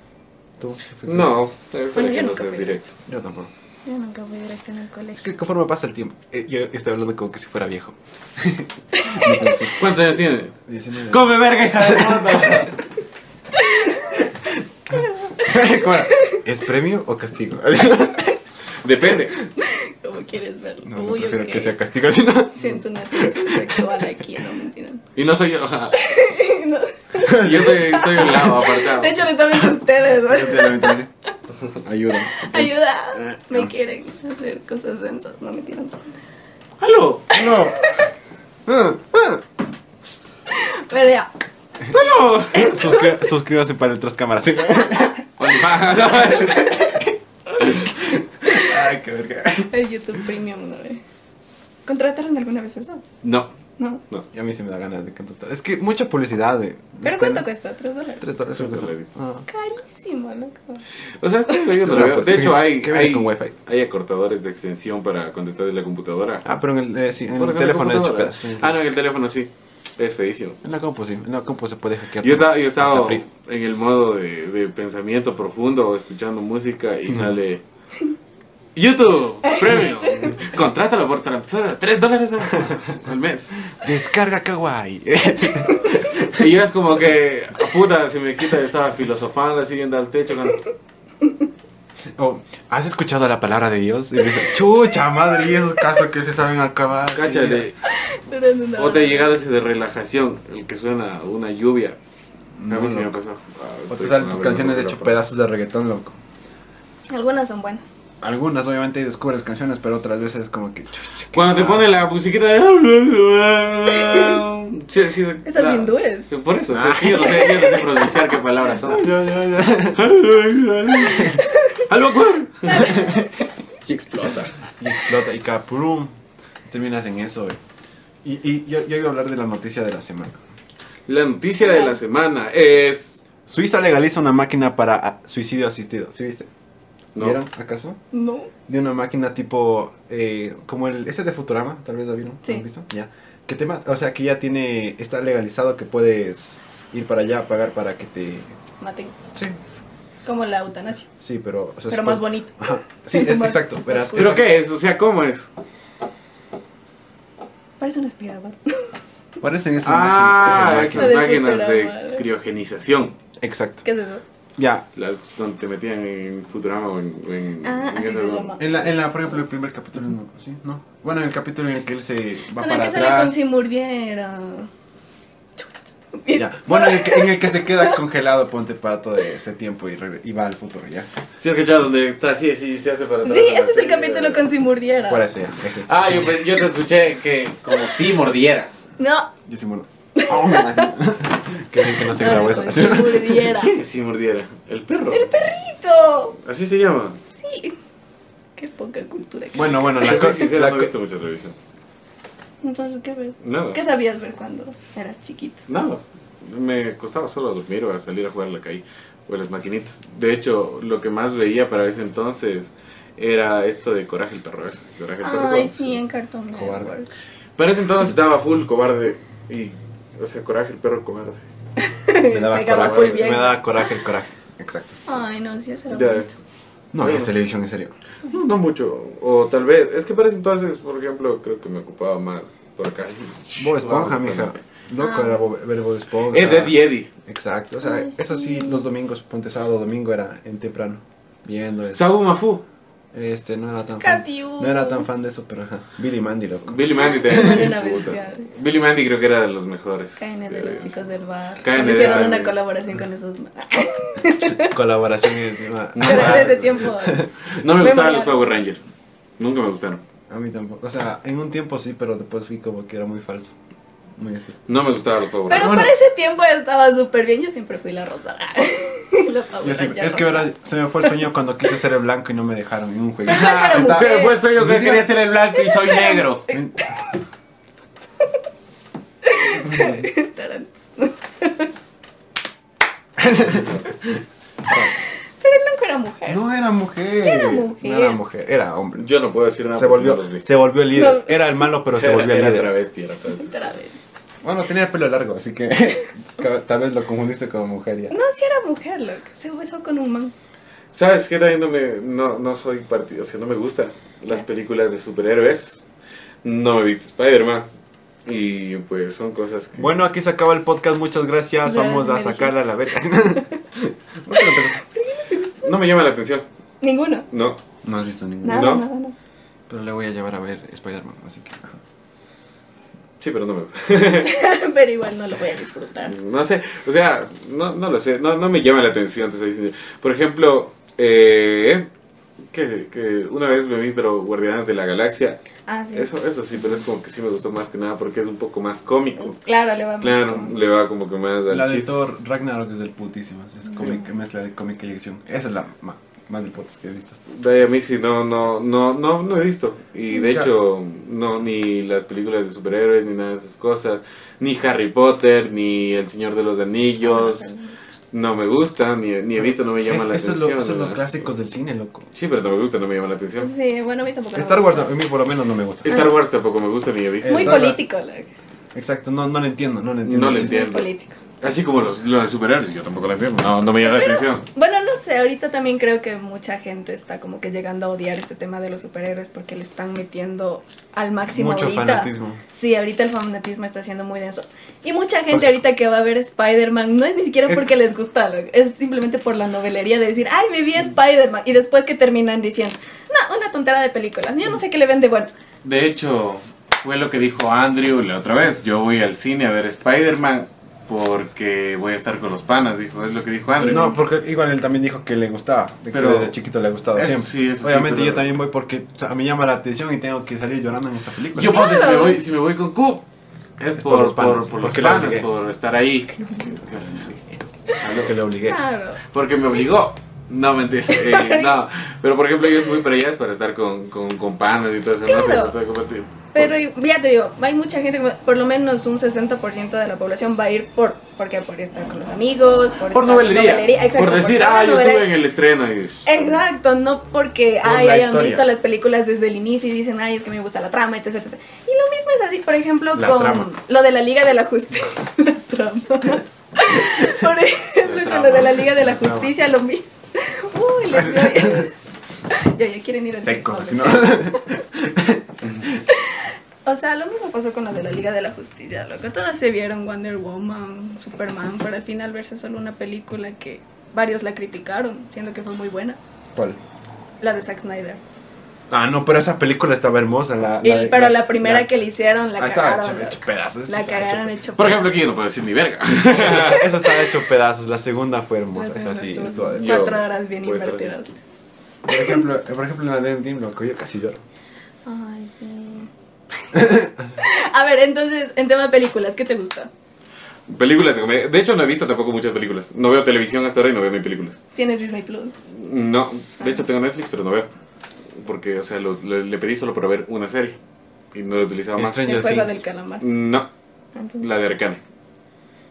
¿Tú? No, el Bueno, yo que no directo. Yo tampoco. Yo nunca fui directa en el Es colegio. que conforme pasa el tiempo, eh, yo estoy hablando como que si fuera viejo. ¿Cuántos años tiene? 19. ¡Come verga, hija de puta! ¿Es premio o castigo? Depende. ¿Cómo quieres verlo? No, no Uy, prefiero ok. que sea castigo, sino... Siento una tensión sexual aquí, no mentira. Y no soy yo. ajá. No. Yo soy, estoy un lado, apartado. De hecho, le están viendo ustedes. Mentira. Ayuda. Ayuda. Eh, Me no. quieren hacer cosas densas. No mentira. ¡Halo! No. Ah, ah. Pero ya. ¡Halo! Suscri- suscríbase para otras cámaras. ¿sí? Ay, qué verga. El YouTube Premium, ¿no? ¿Contrataron alguna vez eso? No. No. Y a mí se me da ganas de cantar. Es que mucha publicidad. De, ¿Pero cuánto cuesta? ¿Tres dólares? Tres dólares. Tres. Ah. Carísimo, loco. O sea, es que yo no No, lo veo. pues, De hecho, hay, hay, con wifi. hay acortadores de extensión para cuando estás en la computadora. Ah, pero en el, eh, sí, en el teléfono de hecho sí. Ah, no, en el teléfono sí. Es feísimo. En la compu sí. En la compu se puede hackear. Yo estaba, yo estaba en el modo de, de pensamiento profundo, escuchando música y sale YouTube Premium. Contrátalo por 3 dólares al- mes. Descarga Kawaii. Y yo es como que, puta, se me quita, estaba filosofando así viendo al techo. con- Oh, ¿Has escuchado la palabra de Dios? Y dice, chucha madre, y esos casos que se saben acabar. Cáchale. Durante una O te hora. llegado ese de relajación, el que suena una lluvia. No, a mí me loco. pasó. Ah, O te salen tus canciones de hecho pedazos de reggaetón, loco. Algunas son buenas. Algunas obviamente descubres canciones, pero otras veces es como que... Cuando te mal. ponen la musiquita de... Sí, sí, Esas la- hindúes. Por eso, sea, que yo no sé, yo no sé pronunciar qué palabras son. Ya, ya, ya. ¡Algo! Y explota. Y explota. Y caprum. Terminas en eso. Y, y yo, yo iba a hablar de la noticia de la semana. La noticia de la semana es... Suiza legaliza una máquina para ah, suicidio asistido. ¿Sí viste? No. ¿Vieron acaso? No. De una máquina tipo... eh, como el... Ese de Futurama, tal vez lo vieron. Sí. ¿Lo han visto? Ya. Que te mata. O sea, que ya tiene... Está legalizado que puedes ir para allá a pagar para que te... Maten. Sí. Como la eutanasia. Sí, pero... o sea, Pero más bonito. Ajá. Sí, es, Más- exacto. más Verás, cool. ¿Pero qué es? O sea, ¿cómo es? Parece un aspirador. Parecen esas Ah, máquinas. esas de máquinas de criogenización. Exacto. ¿Qué es eso? Ya. Las donde te metían en Futurama o en... en Ah, en así esas- se llama. En la, en la, por ejemplo, el primer capítulo, no, ¿sí? No. Bueno, en el capítulo en el que él se va para que sale con atrás. si muriera. Ya. Bueno, en el, que, en el que se queda congelado, ponte para todo ese tiempo y, y va al futuro, ya. Sí, has cachado donde está así, así, se hace para atrás. Sí, ese es el capítulo con Si Murdiera. Por eso ya. Ah, yo, yo te escuché que como si mordieras. No, Yo sí muerdo. que bien que no se grabó Murdiera. ¿Quién si mordiera? El perro. El perrito. Así se llama. Sí. Qué poca cultura. aquí. Bueno, bueno, la cosa. sincero, la no he visto mucha televisión. Entonces, ¿qué ves? Nada. ¿Qué sabías ver cuando eras chiquito? Nada. Me costaba solo dormir o a salir a jugar a la calle o a las maquinitas. De hecho, lo que más veía para ese entonces era esto de Coraje el perro. Coraje el perro. Ay, sí, en Cartoon Cobarde. Para ese entonces estaba full cobarde y. O sea, Coraje el perro cobarde. me daba coraje. bien. Me daba coraje el coraje. Exacto. Ay, no, sí, ese era Ya. No, es televisión, en serio. No, no mucho. O tal vez. Es que para ese entonces, por ejemplo, creo que me ocupaba más por acá. Bob Esponja, Vamos, mija. Loco Ah. era Bob- ver Bob Esponja. Es de Eddie Eddie. Exacto, o sea, Ay, eso sí, sí. los domingos, ponte sábado, domingo era en temprano, viendo eso. Sabu Mafu. Este, no era tan fan. No era tan fan de eso, pero ajá. Billy Mandy, loco. Billy Mandy bestial. Billy Mandy creo que era de los mejores. KN de los chicos del bar. KN Hicieron una colaboración con esos. Colaboración. Pero desde tiempo. No me gustaban los. Power Rangers. Nunca me gustaron. A mí tampoco. O sea, en un tiempo sí, pero después fui como que era muy falso. Muy. No me gustaban los Power Pero Rangers. Bueno. para ese tiempo estaba súper bien. Yo siempre fui la rosa. Sí- es que verdad, se me fue el sueño cuando quise ser el blanco y no me dejaron en un juego. Está- Se me fue el sueño que quería ser el blanco y soy negro. Pero el blanco era mujer. No era mujer. Sí era mujer. No era mujer, era hombre. Yo no puedo decir nada Se no volvió, vi. se volvió el líder. No. Era el malo, pero se volvió el era líder. travesti, era travesti. Otra vez. Bueno, tenía el pelo largo, así que tal vez lo confundiste con mujer ya. No, sí era mujer, loco. Se besó con un man. ¿Sabes qué? No, me, no, no soy partido, o sea, no me gustan las películas de superhéroes. No me he visto Spider-Man. Y pues son cosas que... Bueno, aquí se acaba el podcast, muchas gracias. Ya, Vamos a sacarla a la verga. No me llama la atención. Ninguno. No. No has visto ninguno. Nada, No. nada, nada. Pero le voy a llevar a ver Spider-Man, así que. Sí, pero no me gusta. Pero igual no lo voy a disfrutar. No sé, o sea, no, no lo sé, no, no me llama la atención. Por ejemplo, eh, que, que una vez me vi, pero Guardianes de la Galaxia, Ah, sí. eso, eso sí, pero es como que sí me gustó más que nada porque es un poco más cómico. Claro, le va más Claro, como- le va como que más al La de chiste. Thor Ragnarok es del putísimo. Es cómic, mezcla de cómica y acción. Esa es la ma- más del putas que he visto. A mí sí, no, no, no, no, no he visto. Y de hecho, no, ni las películas de superhéroes, ni nada de esas cosas. Ni Harry Potter, ni El Señor de los Anillos. No me gustan, ni, ni he visto, no me llama Es- la eso es atención. lo- son los clásicos del cine, loco. Sí, pero no me gusta, no me llama la atención. Sí, bueno, a mí tampoco. Star Wars gusta. a mí por lo menos no me gusta. Star Wars tampoco me gusta, ni he visto. Es- Muy Star político. Exacto, no, no lo entiendo, no lo entiendo. No lo. Muy entiendo. político. Así como los, los de superhéroes, yo tampoco la entiendo. No, no me llama la atención. Bueno, no sé, ahorita también creo que mucha gente está como que llegando a odiar este tema de los superhéroes porque le están metiendo al máximo Mucho ahorita. fanatismo. Sí, ahorita el fanatismo está siendo muy denso. Y mucha gente Pues- ahorita que va a ver Spider-Man no es ni siquiera porque les gusta, es simplemente por la novelería de decir, ay, me vi a Spider-Man. Y después que terminan diciendo, no, una tontera de películas, yo no sé qué le vende bueno. De hecho, fue lo que dijo Andrew la otra vez. Yo voy al cine a ver Spider-Man porque voy a estar con los panas, dijo. Es lo que dijo Andrew. No, porque igual él también dijo que le gustaba, de Pero- que desde chiquito le ha gustado Eso siempre. sí, eso sí, Obviamente pero- yo también voy porque o sea, a mí llama la atención y tengo que salir llorando en esa película. Yo ponte, si me Claro. voy, si me voy con Q, es por por, los panas, por, por los porque le panas, obligué. por estar ahí. O sea, a lo que le obligué. Claro. Porque me obligó. No, mentira. eh, no, pero por ejemplo, yo si voy para allá es para estar con, con, con panas y todo eso. Claro. ¿no? Tratar de compartir. Pero ya te digo, hay mucha gente, por lo menos un 60% de la población va a ir por, ¿por qué? Por estar con los amigos, por, Por novelería. exacto, por decir, ah, yo estuve en el estreno. Y... Exacto, no porque Por ay, hayan historia. visto las películas desde el inicio y dicen, ay, es que me gusta la trama, etc, etc. Y lo mismo es así, por ejemplo, La con trama. lo de la Liga de la Justicia. la trama. por ejemplo, con lo de la Liga de la. Justicia, lo mismo. Uy, les ya, ya quieren ir al Secos, así no. O sea, lo mismo pasó con lo de la Liga de la Justicia, loco. Todas se vieron Wonder Woman, Superman, para al final verse solo una película que varios la criticaron, siendo que fue muy buena. ¿Cuál? La de Zack Snyder. Ah, no, pero esa película estaba hermosa. La, Y- pero la primera que le hicieron la Ah, estaba cagaron. hecho, hecho pedazos. La estaba cagaron hecho hecho Por ejemplo, aquí yo no puedo decir ni verga. Esa estaba hecho pedazos. La segunda fue hermosa. Esa eso sí, estuvo estuvo de- Yo- Cuatro horas bien invertidas. Por ejemplo, por ejemplo, en la de Endgame, loco, yo casi lloro. Ay, sí. A ver, entonces, en tema de películas, ¿qué te gusta? Películas de comedia. De hecho, no he visto tampoco muchas películas. No veo televisión hasta ahora y no veo ni películas. ¿Tienes Disney Plus? No, de hecho tengo Netflix, pero no veo. Porque, o sea, lo- lo- le pedí solo para ver una serie. Y no lo utilizaba más. Stranger Things. del calamar. No, Entonces, la de Arcane.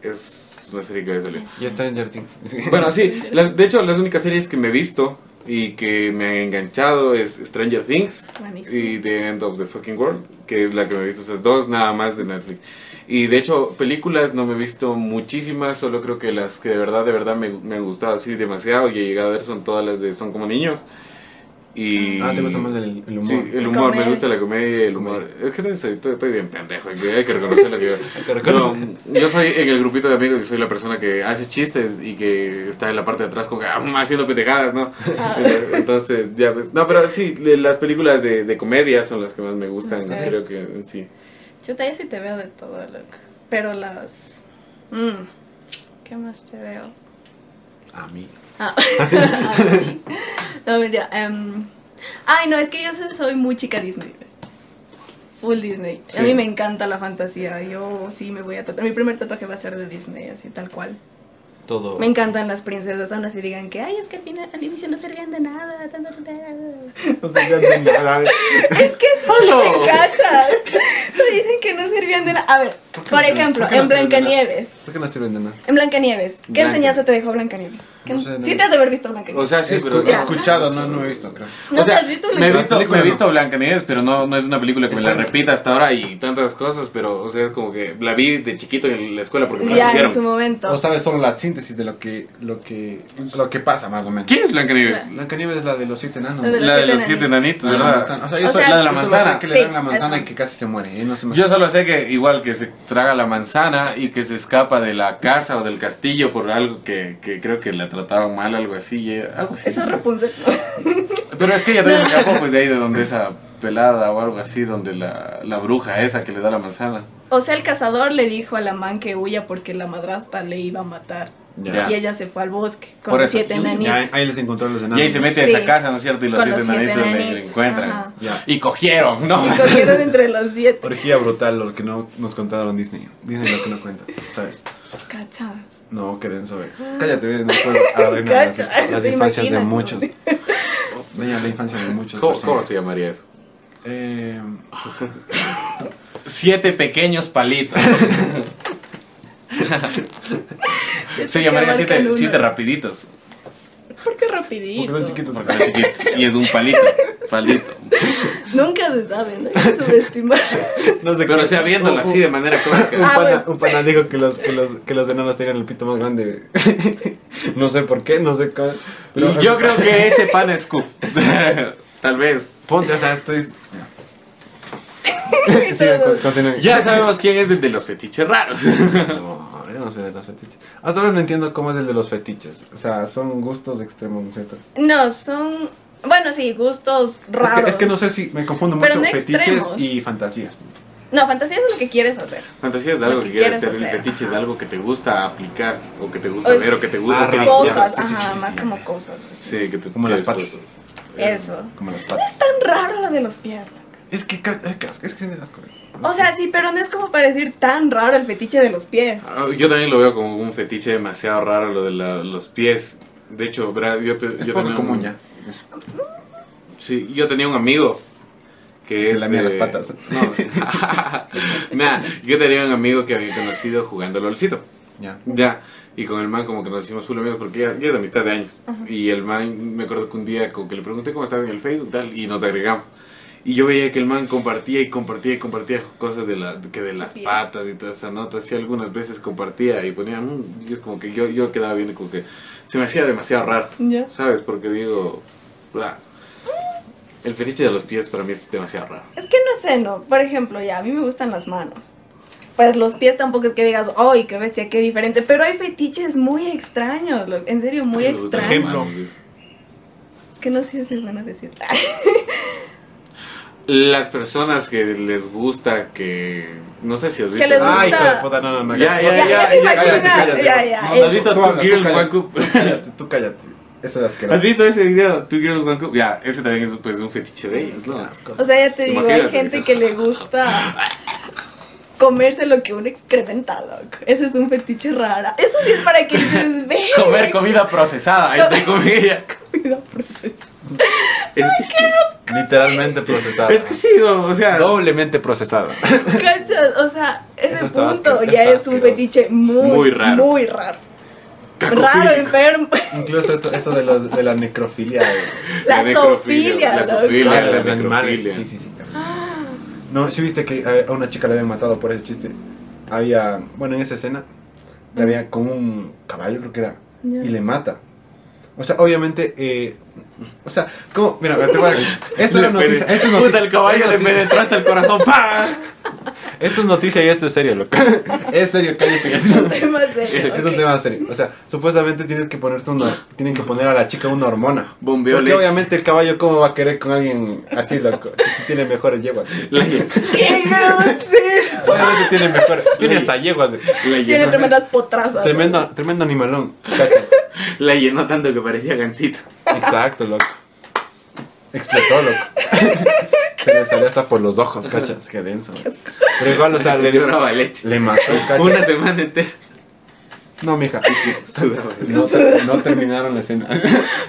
Es una serie que había salido. Y Stranger Things. Bueno, sí, las- de hecho las únicas series que me he visto y que me han enganchado es Stranger Things Buenísimo. y The End of the Fucking World, que es la que me he visto, esas dos nada más de Netflix. Y de hecho, películas no me he visto muchísimas, solo creo que las que de verdad, de verdad me, me han gustado así demasiado y he llegado a ver son todas las de Son como niños. Y... Ah, te gusta más el, el humor. Sí, el humor, me gusta la comedia y el humor. Es que soy, estoy, estoy bien pendejo, hay que, hay que reconocerlo que yo... No, soy en el grupito de amigos y soy la persona que hace chistes y que está en la parte de atrás como que ah, haciendo pendejadas, ¿no? Ah. Entonces, ya pues... No, pero sí, las películas de, de comedia son las que más me gustan, Sí. creo que en sí. Chuta, yo sí te veo de todo, loco. Pero las... Mm, ¿Qué más te veo? A mí. Ah. Ay, no, mentira. em, ay, no, es que yo so- soy muy chica Disney. Full Disney. Sí. A mí me encanta la fantasía. Yo sí me voy a tatuar. Mi primer tatuaje va a ser de Disney, así tal cual. Todo. Me encantan las princesas, aún así digan que, ay, es que al, final, al inicio no servían de nada. ta, ta, ta, ta". No ya de nada. Es que sí se cachas. Dicen que no servían de nada. A ver, ¿Por ejemplo, por qué no en? Blancanieves. ¿Por qué no sirven de nada? En Blancanieves. ¿Qué Blanca. enseñanza te dejó Blancanieves? ¿Qué- No sé, no. sí te has de haber visto Blancanieves. O sea, sí, pero... he escuchado, no, no he visto, creo. ¿No o sea, has visto me he Blancanieves? visto, me he visto Blancanieves, pero no, no es una película que me la repita hasta ahora y tantas cosas, pero, o sea, es como que la vi de chiquito en la escuela porque me la Ya, en pusieron. su momento. O sabes solo la síntesis de lo que, lo que, lo que pasa, más o menos. ¿Quién es Blancanieves? Blancanieves es la de los siete enanos. La de La de los siete enanitos, La de la ¿verdad? manzana. O sea, yo soy- la de la manzana. sé que le dan la manzana y que casi se muere. ¿eh? Yo solo sé que igual que se traga la manzana y que se escapa de la casa o del castillo por algo que, que creo que la trataban mal, algo así, y- algo así. Eso es Rapunzel. Pero es que ella también escapó pues de ahí de donde esa pelada o algo así, donde la, la bruja esa que le da la manzana. O sea, el cazador le dijo a la man que huya porque la madrastra le iba a matar. Ya. Y ella se fue al bosque con los siete enanitos. ahí, les encontró los enanos. Y ahí se mete a Sí. esa casa, ¿no es cierto? Y los Con siete enanitos le- le, enanitos, encuentran. Y cogieron, ¿no? Y cogieron entre los siete. Orgía brutal, lo que no nos contaron Disney. Disney lo que no cuenta, ¿sabes? Cachas. No, que denso, ve. Cállate, ve, no puedo arruinar las, las infancias de muchos. Daña la infancia de muchos. ¿Cómo, personas. cómo se llamaría eso? Eh, Siete pequeños palitos. Se llamaría siete, siete rapiditos. ¿Por qué rapidito? porque son chiquitos. Porque son chiquitos. Y es un palito. Palito. Nunca se sabe, no hay que subestimar. No sé Pero qué- o sea, viéndolo un- así de manera Un, cómica. Ah, pana, bueno. un pana dijo que los, que, los, que los enanos tenían el pito más grande. no sé por qué, no sé cómo. pero- Yo creo que ese pan es Q. Tal vez. Ponte, o sea, estoy. Sí. Ya sabemos quién es el de los fetiches raros. No, no sé de los fetiches. Hasta ahora no entiendo cómo es el de los fetiches. O sea, son gustos extremos, ¿no es cierto? No, son. Bueno, sí, gustos Es raros. que, es que no sé si me confundo mucho no fetiches extremos. y fantasías. No, fantasía es lo que quieres hacer. Fantasía es algo que que quieres quieres hacer. El hacer, fetiche es ajá. algo que te gusta aplicar. O que te gusta O es- ver. O que te gusta. Ah. Cosas, sí, sí, ajá, sí, más sí. como cosas. así. Sí, que te Como las que patas. cosas. Eso. Como las Es patas. tan raro lo de los pies. Es que, ca- es que, es que me das asco. O sea, sí, pero no es como para decir tan raro el fetiche de los pies. Ah, Yo también lo veo como un fetiche demasiado raro lo de la- los pies. De hecho, yo, te, es yo poco tenía común un- ya. Eso. Sí, yo tenía un amigo que es lamía de- las patas. No. Nah, yo tenía un amigo que había conocido jugando LOLcito. Ya. Ya. Y con el man como que nos hicimos full amigos porque ya, ya es de amistad de años. Y el man, me acuerdo que un día como que le pregunté cómo estás en el Facebook tal, y nos agregamos. Y yo veía que el man compartía y compartía y compartía cosas de, la, que de las patas y toda esa nota. Sí, algunas veces compartía y ponía, "Mm", y es como que yo, yo quedaba viendo como que se me hacía demasiado raro. ¿Sabes? Porque digo, "Ah, el fetiche de los pies para mí es demasiado raro. Es que no sé, no. Por ejemplo, ya, a mí me gustan las manos. Pues los pies tampoco es que digas, ¡ay, qué bestia, qué diferente! Pero hay fetiches muy extraños, lo- en serio, muy extraños. Ejemplo. manos, es- que no sé si es bueno decir. Las personas que les gusta que. No sé si has visto. Que les gusta- Ay, hijo de puta, no, no, no. Ya, Ya, ya, ya, se imagina, cállate, cállate. ya, ya. No, ¿Has no, visto Two Girls, cállate. One Cup? Cállate, tú cállate. Eso es asqueroso. ¿Has visto ese video? Two Girls, One Cup. Ya, ese también es pues, un fetiche de ellos, ¿no? O sea, ya te digo, hay gente que le gusta comerse lo que uno excrementa, loco. Eso es un fetiche rara. Eso sí es para que dices, ve. Comer comida procesada, entre comillas. comida procesada. Es que sí. Literalmente procesado. Es que sí, no, o sea. Doblemente procesado. ¿Cachas? O sea, ese Eso punto asqueroso, ya está es un fetiche muy, Muy raro. Muy raro. Raro, enfermo. Incluso esto, esto de, los, de la necrofilia. de- La necrofilia, zoofilia, la zoofilia. Ah, la necrofilia. Sí, sí, sí. No, si viste que a una chica le habían matado por ese chiste. Había, bueno, en esa escena, le había con un caballo, creo que era, Ya. y le mata. O sea, obviamente, eh, o sea, ¿cómo? Mira, te voy a- Esto es noticia. Esto es Puta, noticia. el caballo le penetró hasta el corazón. ¡Pah! Esto es noticia y esto es serio, loco. Es serio, cállese. Es un tema serio. Es un tema serio. O sea, supuestamente tienes que ponerte una, tienen que poner a la chica una hormona. Bombeó Porque leche. obviamente el caballo cómo va a querer con alguien así, loco. Si tiene mejores yeguas. ¿Qué grosero? Obviamente tiene mejores, tiene hasta yeguas. Tiene tremendas potrazas. Tremendo, tremendo animalón. ¿Cachas? la llenó tanto que parecía gancito. Exacto, loco. Explotó, loco. Se le salió hasta por los ojos, cachas. Qué denso. Pero igual, o sea, le dio. Leche. Le mató, cachas. Una semana entera. No, mija. No, no terminaron la escena.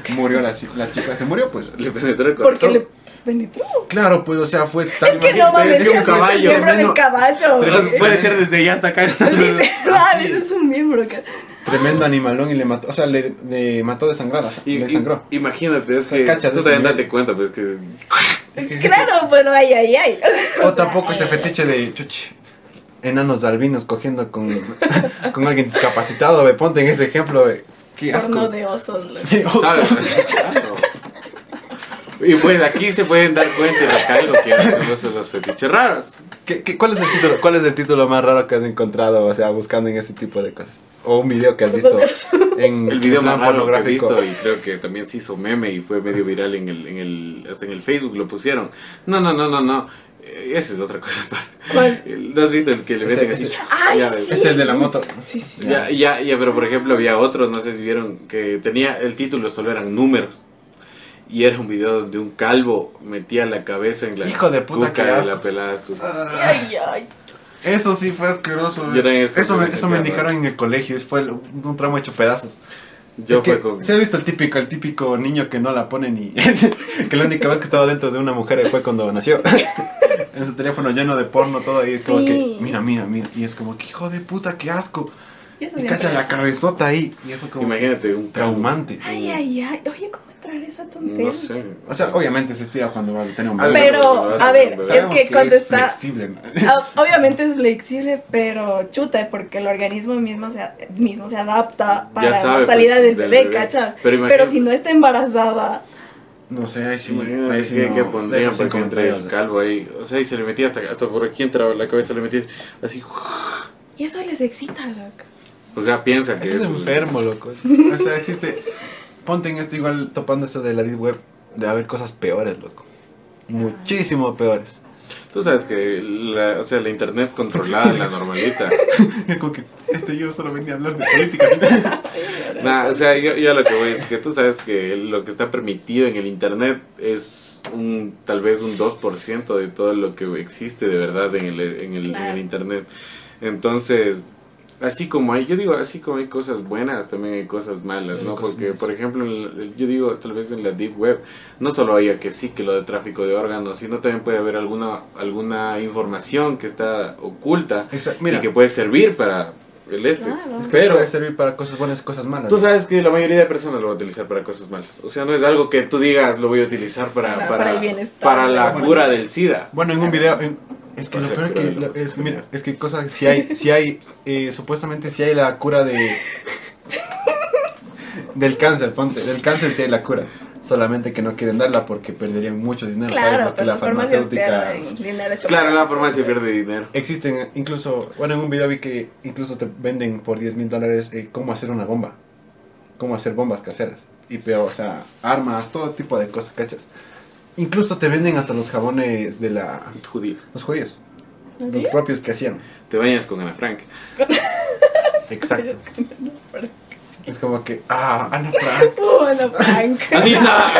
Murió la, la chica. ¿Se murió? Pues. Le penetró el Porque corazón. le penetró. Claro, pues, o sea, fue tan. Es que no mames, es un es el caballo, miembro del tremendo- caballo. Güey. puede ser desde ya hasta acá. Literal, ese es un miembro. Tremendo animalón y le mató. O sea, le, le mató desangrada. Y- le y- sangró. imagínate, es que cachas tú también date cuenta, pues que Es que- Claro, pero ay, ay, ay. O tampoco ese fetiche de chuchi. Enanos albinos cogiendo con, con alguien discapacitado, ve, ponte en ese ejemplo, ve. Qué asco. Porno de osos. ¿sabes? Y pues aquí se pueden dar cuenta de acá lo que son los, los fetiches raros. ¿Qué- qué- cuál, es el título, ¿Cuál es el título más raro que has encontrado, o sea, buscando en ese tipo de cosas? O un video que has visto en El video en más raro que he visto y creo que también se hizo meme y fue medio viral en el, en el, hasta en el Facebook lo pusieron. No, no, no, no, no. Eh, Esa es otra cosa aparte. ¿Cuál? ¿No has visto el que le meten así? Ay, Ya sí. Es el de la moto. Sí, sí, sí. Ya, ya, ya, pero por ejemplo había otros, no sé si vieron, que tenía el título solo eran números. Y era un video donde un calvo metía la cabeza en la Hijo de puta, cuca qué de asco. la pelada. Ay, ay. Eso sí fue asqueroso. Yo también Eso, me, eso me indicaron en el colegio. Fue un tramo hecho pedazos. Yo es que, con... ¿Se ha visto el típico, el típico niño que no la pone ni... que la única vez que estaba dentro de una mujer fue cuando nació. en su teléfono lleno de porno, todo. Y es como Sí. que, mira, mira, mira. Y es como que, hijo de puta, qué asco. Y Y cacha la cabezota ahí. Y eso como Imagínate un traumante. Ay, ay, ay. Oye, ¿cómo esa tontería? No sé. O sea, obviamente se estira cuando va a tener un bebé. Pero, a ver, es que cuando es está... flexible. ¿no? Obviamente es flexible, pero chuta, porque el organismo mismo se, mismo se adapta para sabe, la salida pues, del del bebé, bebé. ¿cachai? Pero Pero, si no está embarazada, No sé, ahí sí. Ahí sí que, no, que pondrían dejo sin para que entre el calvo ahí. O sea, y se le metía hasta, hasta por aquí entraba la cabeza, le metía así. y eso les excita, loco. O sea, piensa que Eso es es enfermo, loco. O sea, existe. Ponte en esto igual topando esto de la Deep Web. De haber cosas peores, loco. Muchísimo peores. Tú sabes que la, o sea, la internet controlada es la normalita. Es como que este yo solo venía a hablar de política. Nah, o sea, yo, yo a lo que voy es que tú sabes que lo que está permitido en el internet es un tal vez un 2% de todo lo que existe de verdad en el, en el, en Claro. el internet. Entonces, así como hay, yo digo, así como hay cosas buenas, también hay cosas malas, Hay ¿no? cosas Porque, malas. por ejemplo, yo digo, tal vez en la Deep Web, no solo haya que sí que lo de tráfico de órganos, sino también puede haber alguna, alguna información que está oculta y que puede servir para el este. Claro. es que Pero puede servir para cosas buenas y cosas malas. Tú sabes que la mayoría de personas lo va a utilizar para cosas malas. O sea, no es algo que tú digas lo voy a utilizar para, Para- para, para el bienestar. para la cura del SIDA. Bueno, en un video. en- es que lo la peor que. lo- es, SIDA. mira, es que cosas. Si hay. Si hay eh, supuestamente, si hay la cura de. del cáncer, ponte. Del cáncer si hay la cura. Solamente que no quieren darla porque perderían mucho dinero. Claro, Porque pero la farmacéutica. Claro, la farmacia pierde dinero. Existen incluso, bueno, en un video vi que incluso te venden por 10 mil dólares eh, cómo hacer una bomba, cómo hacer bombas caseras. Y pero, o sea, armas, todo tipo de cosas, ¿cachas? Incluso te venden hasta los jabones de la... Judíos. Los judíos. ¿Ah, Los propios que hacían. Te bañas con Ana Frank. Exacto. Es como que... Ah, Ana Frank. Uh, Ana Frank. ¡Anita!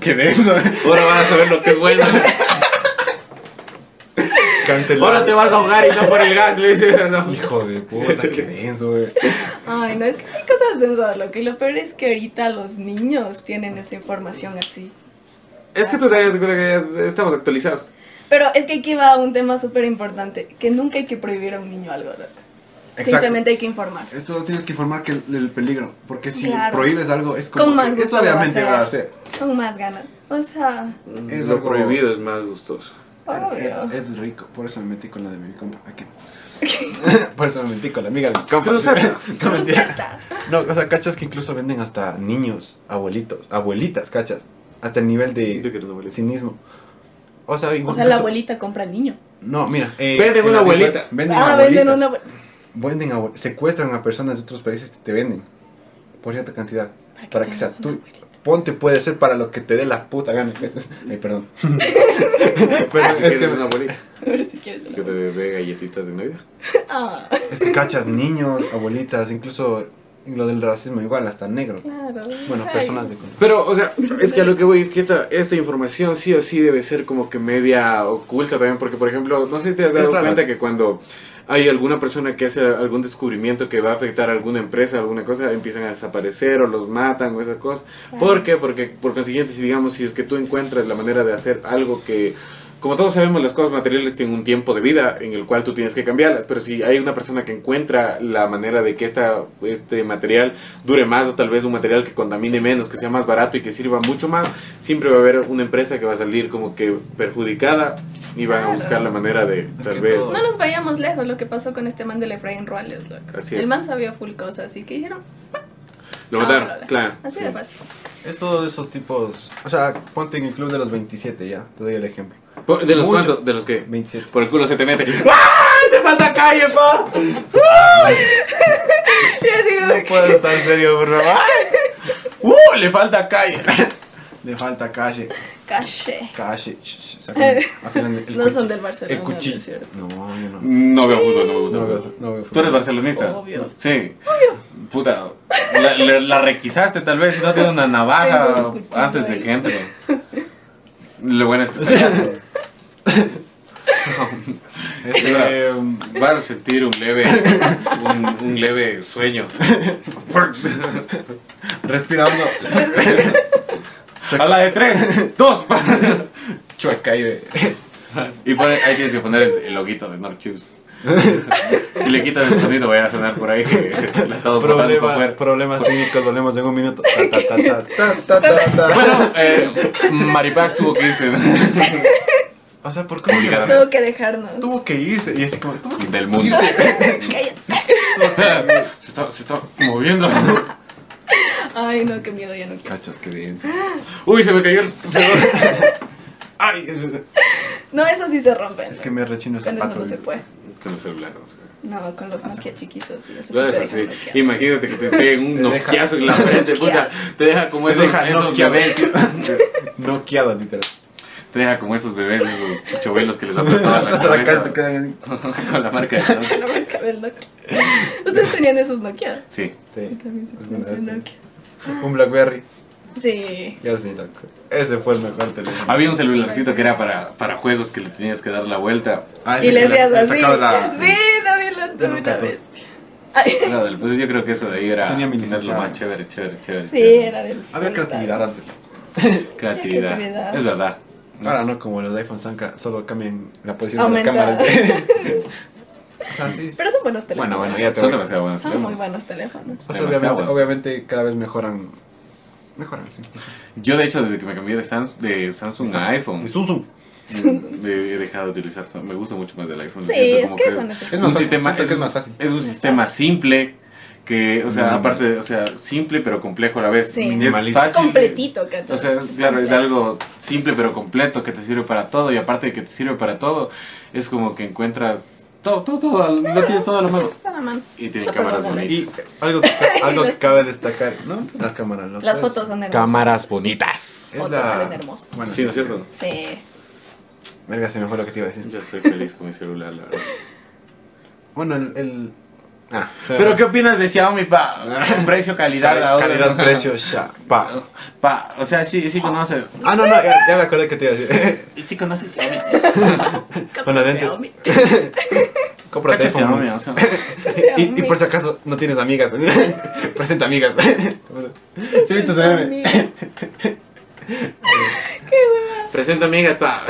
Qué denso. Ahora van a saber lo que es bueno. Cancelado. Ahora te vas a ahogar y no por el gas, le dices. No. Hijo de puta, qué denso, güey. Ay, no, es que sí hay cosas densas, loco. Y lo peor es que ahorita los niños tienen esa información así. Es que tú te que estamos actualizados. Pero es que aquí va un tema súper importante, que nunca hay que prohibir a un niño algo, loco. Exacto. Simplemente hay que informar. Esto tienes que informar que el, el peligro. Porque si Claro. prohíbes algo, es como. Con más que gusto eso obviamente hacer. va a hacer. Con más ganas. O sea, Es lo algo- prohibido es más gustoso. Es, es rico, por eso me metí con la de mi compa. Aquí. por eso me metí con la amiga de mi compa. No. No, o sea, cachas que incluso venden hasta niños, abuelitos, abuelitas, cachas. Hasta el nivel de, abuelita. cinismo. O sea, O incluso- sea, la abuelita compra al niño. No, mira. eh, Venden en una abuelita. Venden ah, abuelitas. venden una Venden secuestran a personas de otros países y te venden por cierta cantidad. Para que Para que sea tú. Ponte puede ser para lo que te dé la puta gana. Ay, perdón. Pero Si es quieres que, una abuelita A ver si quieres una que te dé galletitas de Navidad. Ah, es que cachas niños, abuelitas, incluso en lo del racismo igual, hasta negro. claro. Bueno, Ay. personas de color. Pero, o sea, es que a lo que voy, que esta, esta información sí o sí debe ser como que media oculta también, porque, por ejemplo, no sé si te has dado cuenta que cuando hay alguna persona que hace algún descubrimiento que va a afectar a alguna empresa, alguna cosa, empiezan a desaparecer o los matan o esas cosas. Claro. ¿Por qué? Porque, por consiguiente, si digamos, si es que tú encuentras la manera de hacer algo que... Como todos sabemos, las cosas materiales tienen un tiempo de vida en el cual tú tienes que cambiarlas, pero si hay una persona que encuentra la manera de que esta, este material dure más o tal vez un material que contamine menos, que sea más barato y que sirva mucho más, siempre va a haber una empresa que va a salir como que perjudicada y van a buscar la manera de Es tal que vez... todo- No nos vayamos lejos lo que pasó con este man del Efraín Ruales. Así El es. man sabía full cosas, así que dijeron, Lo "Chao, mataron, Lola". claro. Así sí. de fácil. Es todos esos tipos. O sea, ponte en el club de los 27 ya. Te doy el ejemplo. Por- ¿De los Mucho. cuántos? ¿De los que? 27. Por el culo se te mete. ¡Ah! ¡Te falta calle, pa! Y así como No puedo estar serio, bro. ¡Uh! Le falta calle. Le falta calle. Calle. El No son del Barcelona, El cuchillo. ¿no yo no. No veo fútbol, no me gusta. No veo, no veo ¿Tú eres barcelonista? Obvio. Sí. Puta. La, la- la requisaste tal vez no tiene una navaja antes de que entre. Lo bueno es que está. Este, um, Vas a sentir un leve, un, un leve sueño. respirando. A la de tres, dos. Chueca y. Y pone, ahí tienes que poner el, el loguito de North Chips. Y le quitas el sonido, vaya a sonar por ahí que la estamos Problema, afuera. problemas técnicos, volvemos en un minuto. Ta, ta, ta. Bueno, eh, Maripaz tuvo que irse O sea, ¿por qué? Obligada. Tuvo que dejarnos. Tuvo que irse. Y así como, tuvo que del mundo. Cállate. Se está, se está moviendo. Ay, no, qué miedo, ya no quiero. Cachas, qué bien. Uy, se me cayó el celular. Ay, es, No, eso sí se rompe. es que me rechino el Con eso zapato. no se puede. Con el celular, no sé. No, con los Nokia chiquitos. y Eso No, sí es te así. dejan bloquear. Imagínate que te peguen un noquiazo en la frente, puta. Te deja como Te esos, deja esos. Noqueado, literal. Te deja como esos bebés, esos que les aplastan la cabeza con la marca de Nokia. La marca del Nokia. Ustedes tenían esos Nokia. Sí. Sí. Yo también sí vez Nokia. Un Blackberry. Sí. Ya sí, loco. Ese fue el mejor teléfono. Había un celularcito que era para, para juegos que le tenías que dar la vuelta. Ah, Y le le así. la- Sí, también lo Yo tuve una tuve. vez. Ay, Era del- pues yo creo que eso de ahí era Tenía lo más chévere, chévere, chévere. Sí, chévere. era del. Había creatividad antes. Creatividad. creatividad. Es verdad. Ahora no como los de iPhone Sanka, solo cambian la posición Aumenta. de las cámaras. o sea, sí. Pero son buenos teléfonos. Bueno, bueno, ya te Son voy. demasiado buenos. Son muy buenos teléfonos. O sea, obviamente, buenos. obviamente cada vez mejoran. Mejoran, sí. Yo, de hecho, desde que me cambié de, Sans- de Samsung a iPhone, Y Samsung. he he dejado de utilizar. Me gusta mucho más del iPhone. Sí, es que es- un fácil, sistema es, más fácil. es un sistema simple que o sea aparte o sea simple pero complejo a la vez Sí. es fácil Completito, que o sea es- claro es algo simple pero completo que te sirve para todo y aparte de que te sirve para todo es como que encuentras Todo, todo, todo, lo tienes todo a la mano. Está a la mano. Y tiene cámaras bacán. Y bonitas. algo que, algo que cabe destacar, ¿no? Las cámaras. ¿no? Las Pues, fotos son hermosas. Cámaras bonitas. es fotos la- salen hermosas. Bueno, Sí, ¿no es cierto? Sí. Verga, se me fue lo que te iba a decir. Yo soy feliz con mi celular, la verdad. Bueno, el... el- Ah, Pero. ¿qué opinas de Xiaomi, pa? Precio, calidad, ahora. Calidad, precio, ya, pa. Pa, o sea, sí, sí conoce. Ah, no, no, ya, ya me acordé que te iba a decir. Sí conoce Xiaomi. Con lentes. Xiaomi. Cómprate Cacha. Xiaomi, o sea. Y, y por si acaso no tienes amigas, presenta amigas. ¿Sí viste ese meme? Amiga. Presenta amigas, pa.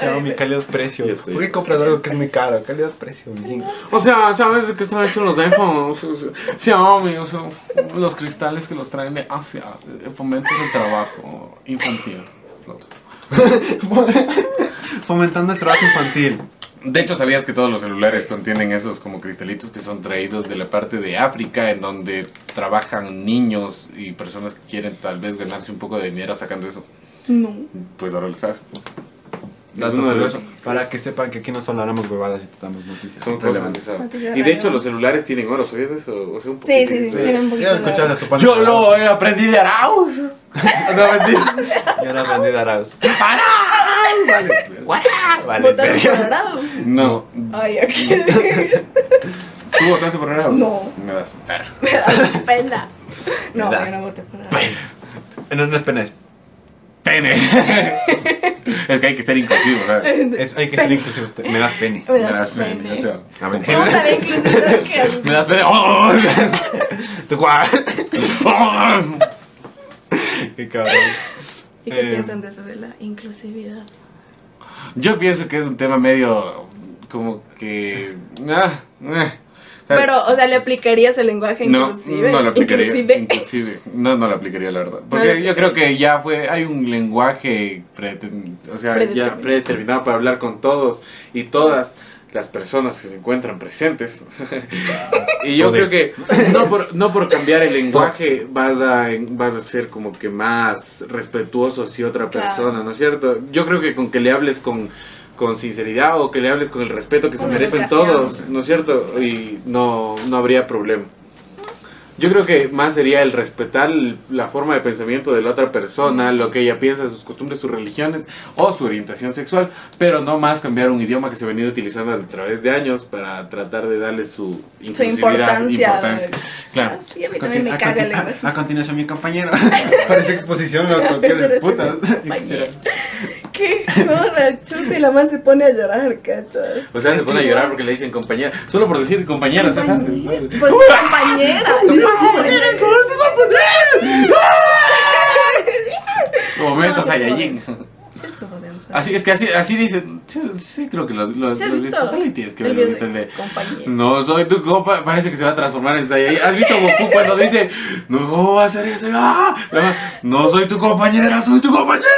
Xiaomi, calidad, precio. Ya sé. ¿Por qué compras algo que es muy caro? Calidad, precio, mi O sea, ¿sabes de qué están hechos los iPhones? O sea, Xiaomi, o sea, los cristales que los traen de Asia, fomentos el trabajo infantil. Fomentando el trabajo infantil. De hecho, ¿sabías que todos los celulares contienen esos como cristalitos que son traídos de la parte de África, en donde trabajan niños y personas que quieren tal vez ganarse un poco de dinero sacando eso? No. Pues ahora lo sabes. Dato de curioso, los- Para que sepan que aquí no solo hablamos huevadas y te damos noticias. Son cosas relevantes. que saben. Noticias Y de hecho los celulares tienen oro, ¿sabías eso? O sea, un Sí, sí, sí. Tiene un poquito Ya de- escuchaste a tu pan. Yo lo he aprendido de Arauz. No, mentira. Ya era vendida a Arauz. Vale, Vale, ¿Votaron verga. por Arauz? No. Ay, aquí. ¿Tú votaste por Arauz? No. Me das pena. Me da pena. No, Me das yo no voté por Arauz. No, no es pena, es, Pene. es que hay que ser inclusivo, ¿sabes? es- hay que ser inclusivo. usted. Me das pene. Me Me das pene. pene. O sea, A ver. Somos tan inclusivos que... me das pene. ¡Oh! Tu guau. ¡Oh! Qué cabrón. ¿Y qué Eh, piensan de eso de la inclusividad? Yo pienso que es un tema medio como que... ah, eh. Pero, o sea, ¿le aplicarías el lenguaje No, inclusive? no lo aplicaría. Inclusive. Inclusive. No, no lo aplicaría, la verdad. Porque No yo creo que ya fue, hay un lenguaje o sea, ya Predeterminado. predeterminado para hablar con todos y todas las personas que se encuentran presentes. y yo creo que no por, no por cambiar el lenguaje vas a, vas a ser como que más respetuoso hacia otra Claro. persona, ¿no es cierto? Yo creo que con que le hables con con sinceridad o que le hables con el respeto que se merecen educación. todos, ¿no es cierto? Y no, no habría problema. Yo creo que más sería el respetar la forma de pensamiento de la otra persona, lo que ella piensa, sus costumbres, sus religiones o su orientación sexual, pero no más cambiar un idioma que se ha venido utilizando a través de años para tratar de darle su Su inclusividad, importancia. importancia. Claro. Sí, a mí también me a, caga el conti- lenguaje. a- a continuación, mi compañero. Parece exposición. Qué de putas. ¿Qué? Joda, chuta, y la más se pone a llorar, ¿cachas? O sea, se pone a llorar porque le dicen compañera, solo por decir compañera, ¿sabes? Compañera. Por mi compañera. Momentos No, Saiyajin. Así es que así, así dicen. Sí, sí, creo que lo, lo, ¿Sí has lo has visto? visto. Y tienes que video visto el de. No soy tu compa. Parece que se va a transformar en Saiyajin. ¿Has visto Goku cuando dice no va a hacer eso? ¡Ah! La No soy tu compañera, soy tu compañera.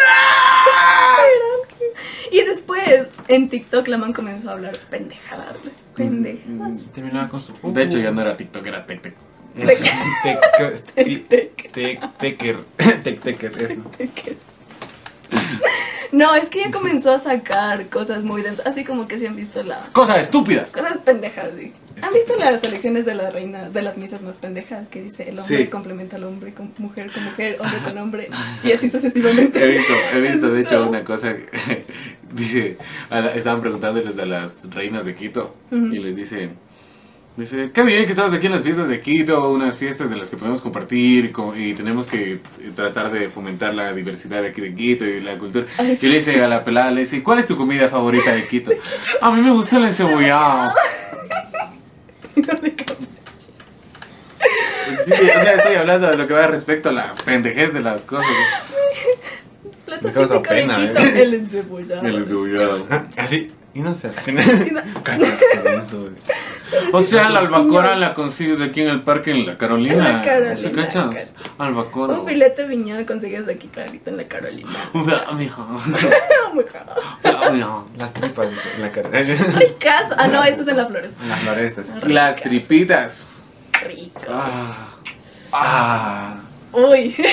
Y después, en TikTok, la man comenzó a hablar pendejadas. Pendejadas. Terminaba con su. De hecho, ya no era TikTok, era Tec Tec. Tec- Tec. Tec- Tecker. Tec Tecker, eso. No, es que ella comenzó a sacar cosas muy densas. Así como que si han visto la. Cosas estúpidas. Cosas pendejas, sí. ¿Han visto las elecciones de la reina, de las misas más pendejas? Que dice el hombre Sí. complementa al hombre con mujer con mujer, hombre con hombre, y así sucesivamente. He visto, he visto de hecho una cosa. que dice, la- estaban preguntándoles a las reinas de Quito Ujú. y les dice, dice, qué bien que estamos aquí en las fiestas de Quito, unas fiestas de las que podemos compartir y, tenemos que eh, tratar de fomentar la diversidad de aquí de Quito y la cultura. Ay, Y le dice a la pelada, le dice, ¿cuál es tu comida favorita de Quito? A mí me gusta el encebollado. Sí, o sea, estoy hablando de lo que va respecto a la pendejez de las cosas. Me causa pena, Quito, ¿eh? el encebollado. El encebollado. Ah, Así. Y no eso, güey. O sea, la albacora la consigues aquí en el parque en la Carolina. En la Carolina, ¿Sí cachas? cacha. Albacora. Un filete viñón consigues aquí clarito en la Carolina. Mija. Mija. Fla- mija. Las tripas en la. Ay, casa. Ah, no, esto es en la floresta. En las florestas. Las tripitas. Rico. Ah. Ah. Uy.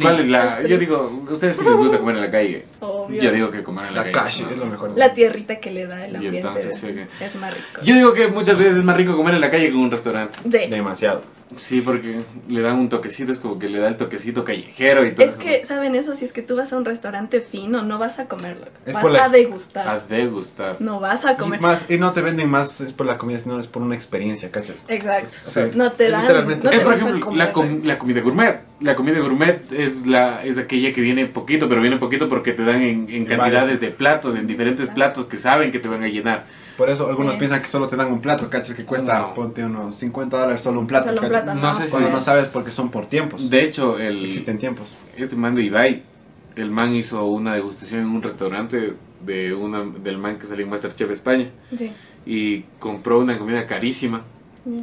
¿Cuál es la? Yo digo, ¿ustedes sí les gusta comer en la calle? Obvio. Yo digo que comer en la, La calle. calle es es lo mejor. La tierrita que le da el Y ambiente entonces, de- sí, ok. es más rico. Yo digo que muchas veces es más rico comer en la calle que en un restaurante. Sí. Demasiado. Sí, porque le dan un toquecito, es como que le da el toquecito callejero y todo Es eso. que, ¿saben eso? Si es que tú vas a un restaurante fino, no vas a comerlo. Es vas por la- a degustar. A degustar. No vas a Y, comer. más, y no te venden más es por la comida, sino es por una experiencia, ¿cachas? Exacto. O sea, No te dan. literalmente- No es te por vas a ejemplo comer. la, com- la comida gourmet. La comida gourmet es la es aquella que viene poquito, pero viene poquito porque te dan en, en cantidades de platos, en diferentes platos que saben que te van a llenar. Por eso algunos Sí. piensan que solo te dan un plato, ¿cachas? Que cuesta, No. ponte unos 50 dólares solo un plato, Solo un ¿cachas? plato, No sé si- Cuando no sabes porque son por tiempos. De hecho, el Existen tiempos. este man de Ibai, el man hizo una degustación en un restaurante de una del man que salió en Masterchef España Sí. y compró una comida carísima